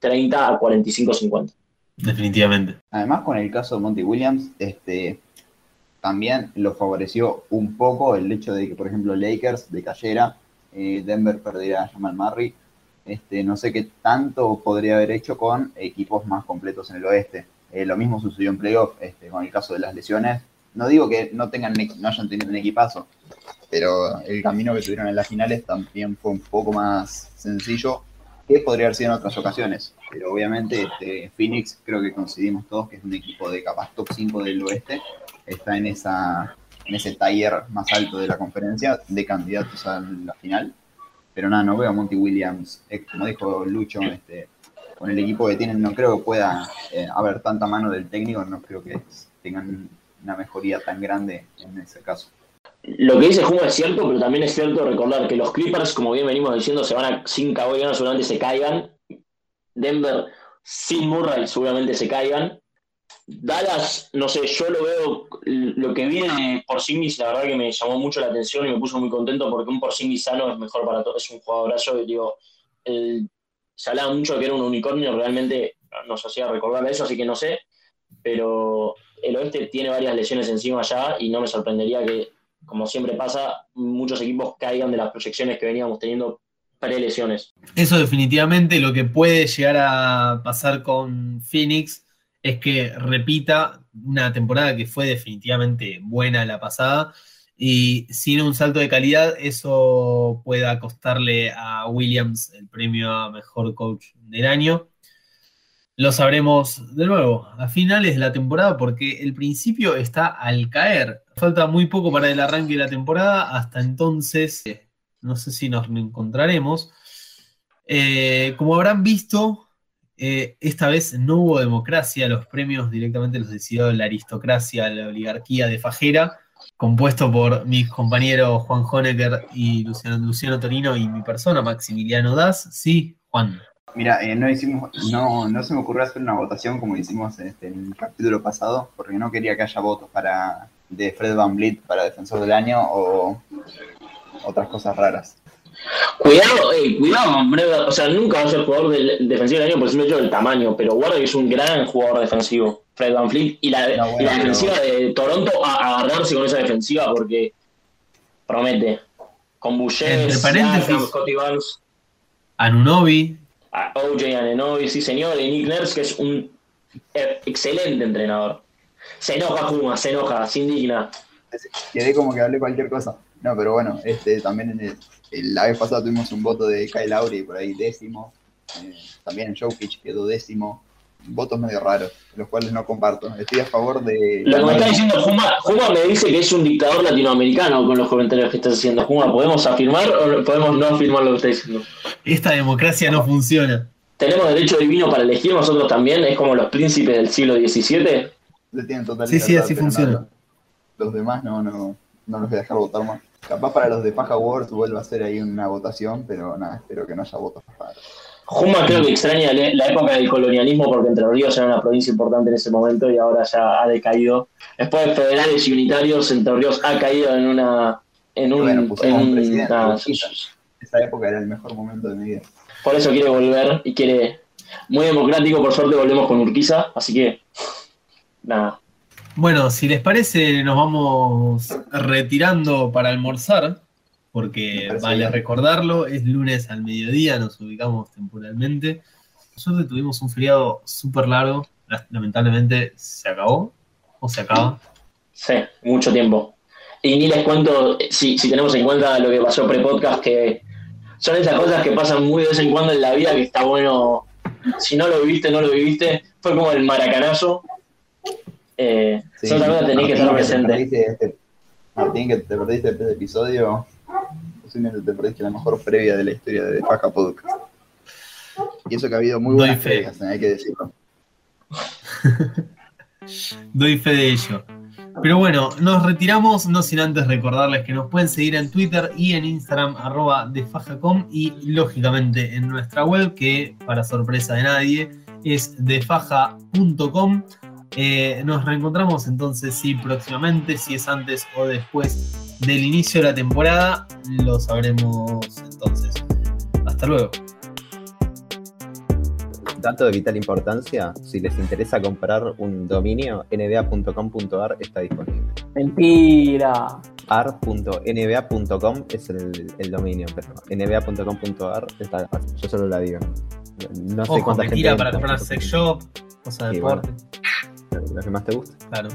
30 a 45-50. Definitivamente. Además, con el caso de Monty Williams, este, también lo favoreció un poco el hecho de que, por ejemplo, Lakers decayera, eh, Denver perdiera a Jamal Murray. Este, no sé qué tanto podría haber hecho con equipos más completos en el oeste. Eh, lo mismo sucedió en playoff este, con el caso de las lesiones. No digo que no, tengan, no hayan tenido un equipazo, pero el camino que tuvieron en las finales también fue un poco más sencillo que podría haber sido en otras ocasiones. Pero obviamente este, Phoenix, creo que coincidimos todos que es un equipo de capaz top 5 del oeste, está en, esa, en ese taller más alto de la conferencia de candidatos a la final. Pero nada, no veo a Monty Williams, como dijo Lucho, este, con el equipo que tienen, no creo que pueda eh, haber tanta mano del técnico, no creo que tengan una mejoría tan grande en ese caso. lo que dice Juma es cierto, pero también es cierto recordar que los Clippers, como bien venimos diciendo, se van a, sin Kawhi seguramente se caigan. Denver sin Murray seguramente se caigan. Dallas, no sé, yo lo veo, lo que viene por Porzingis, la verdad que me llamó mucho la atención y me puso muy contento porque un Porzingis sano es mejor para todos, es un jugadorazo y digo, el, se hablaba mucho que era un unicornio, realmente nos hacía recordar eso, así que no sé, pero el oeste tiene varias lesiones encima ya y no me sorprendería que, como siempre pasa, muchos equipos caigan de las proyecciones que veníamos teniendo pre-lesiones. Eso definitivamente lo que puede llegar a pasar con Phoenix es que repita una temporada que fue definitivamente buena la pasada y sin un salto de calidad eso pueda costarle a Williams el premio a mejor coach del año. Lo sabremos de nuevo a finales de la temporada porque el principio está al caer. Falta muy poco para el arranque de la temporada. Hasta entonces, no sé si nos encontraremos. Eh, como habrán visto, eh, esta vez no hubo democracia. Los premios directamente los decidió la aristocracia, la oligarquía de Fajera, compuesto por mis compañeros Juan Honecker y Luciano, Luciano Torino y mi persona, Maximiliano Das. Sí, Juan. Mira, eh, no hicimos, no, no se me ocurrió hacer una votación como hicimos este, en el capítulo pasado, porque no quería que haya votos para de Fred Van Vliet para defensor del año o otras cosas raras. Cuidado, eh, cuidado, hombre, o sea, nunca va a ser jugador del defensivo del año por el hecho del tamaño, pero guarda que es un gran jugador defensivo, Fred Van Vliet, y la, y la defensiva de Toronto a, agarrarse con esa defensiva porque promete. Con Boucher, Scotty Barnes. Anunobi, a OJ Anenobi, sí señor, y Nick Nurse, que es un excelente entrenador. Se enoja Kuma, se enoja, se indigna. Quedé como que hablé cualquier cosa. No, pero bueno, este también en el, la vez pasada tuvimos un voto de Kyle Lowry por ahí décimo. Eh, también Joe Pitch quedó décimo votos medio raros, los cuales no comparto. Estoy a favor de... Lo que me está diciendo Juma, Juma me dice que es un dictador latinoamericano con los comentarios que estás haciendo. Juma, ¿podemos afirmar o podemos no afirmar lo que está diciendo? Esta democracia no funciona. ¿Tenemos derecho divino para elegir nosotros también? ¿Es como los príncipes del siglo XVII? sí, sí, así funciona. los demás no, no, no los voy a dejar votar más. Capaz para los de Paja Wars vuelva a ser ahí una votación, pero nada, espero que no haya votos para... Juma creo que extraña la época del colonialismo porque Entre Ríos era una provincia importante en ese momento y ahora ya ha decaído. Después de federales y unitarios, Entre Ríos ha caído en una... En un, esa época era el mejor momento de mi vida. Por eso quiere volver y quiere... Muy democrático, por suerte volvemos con Urquiza, así que... Nada. Bueno, si les parece, nos vamos retirando para almorzar porque vale recordarlo, es lunes al mediodía, nos ubicamos temporalmente. Nosotros tuvimos un feriado súper largo, lamentablemente se acabó o se acaba. Sí, mucho tiempo. Y ni les cuento, si, si tenemos en cuenta lo que pasó pre-podcast, que son esas cosas que pasan muy de vez en cuando en la vida que está bueno, si no lo viviste, no lo viviste, fue como el maracanazo. Eh, son cosas que tenés que estar presente. Este, Martín, que te perdiste este episodio, posiblemente te perdiste la mejor previa de la historia de Faja Podcast. Y eso que ha habido muy buenas previas, hay que decirlo. Doy fe de ello. Pero bueno, nos retiramos, no sin antes recordarles que nos pueden seguir en Twitter y en Instagram, arroba defajacom, y lógicamente en nuestra web, que para sorpresa de nadie, es defaja.com. Eh, nos reencontramos entonces, sí, próximamente, si es antes o después del inicio de la temporada, lo sabremos entonces. Hasta luego. Dato de vital importancia, si les interesa comprar un dominio, nba.com.ar está disponible. Mentira. ar.nba.com es el, dominio, pero nba.com.ar está, yo solo la digo. No sé cuánta mentira para comprar sex shop, cosa de deporte lo que más te gusta. Claro.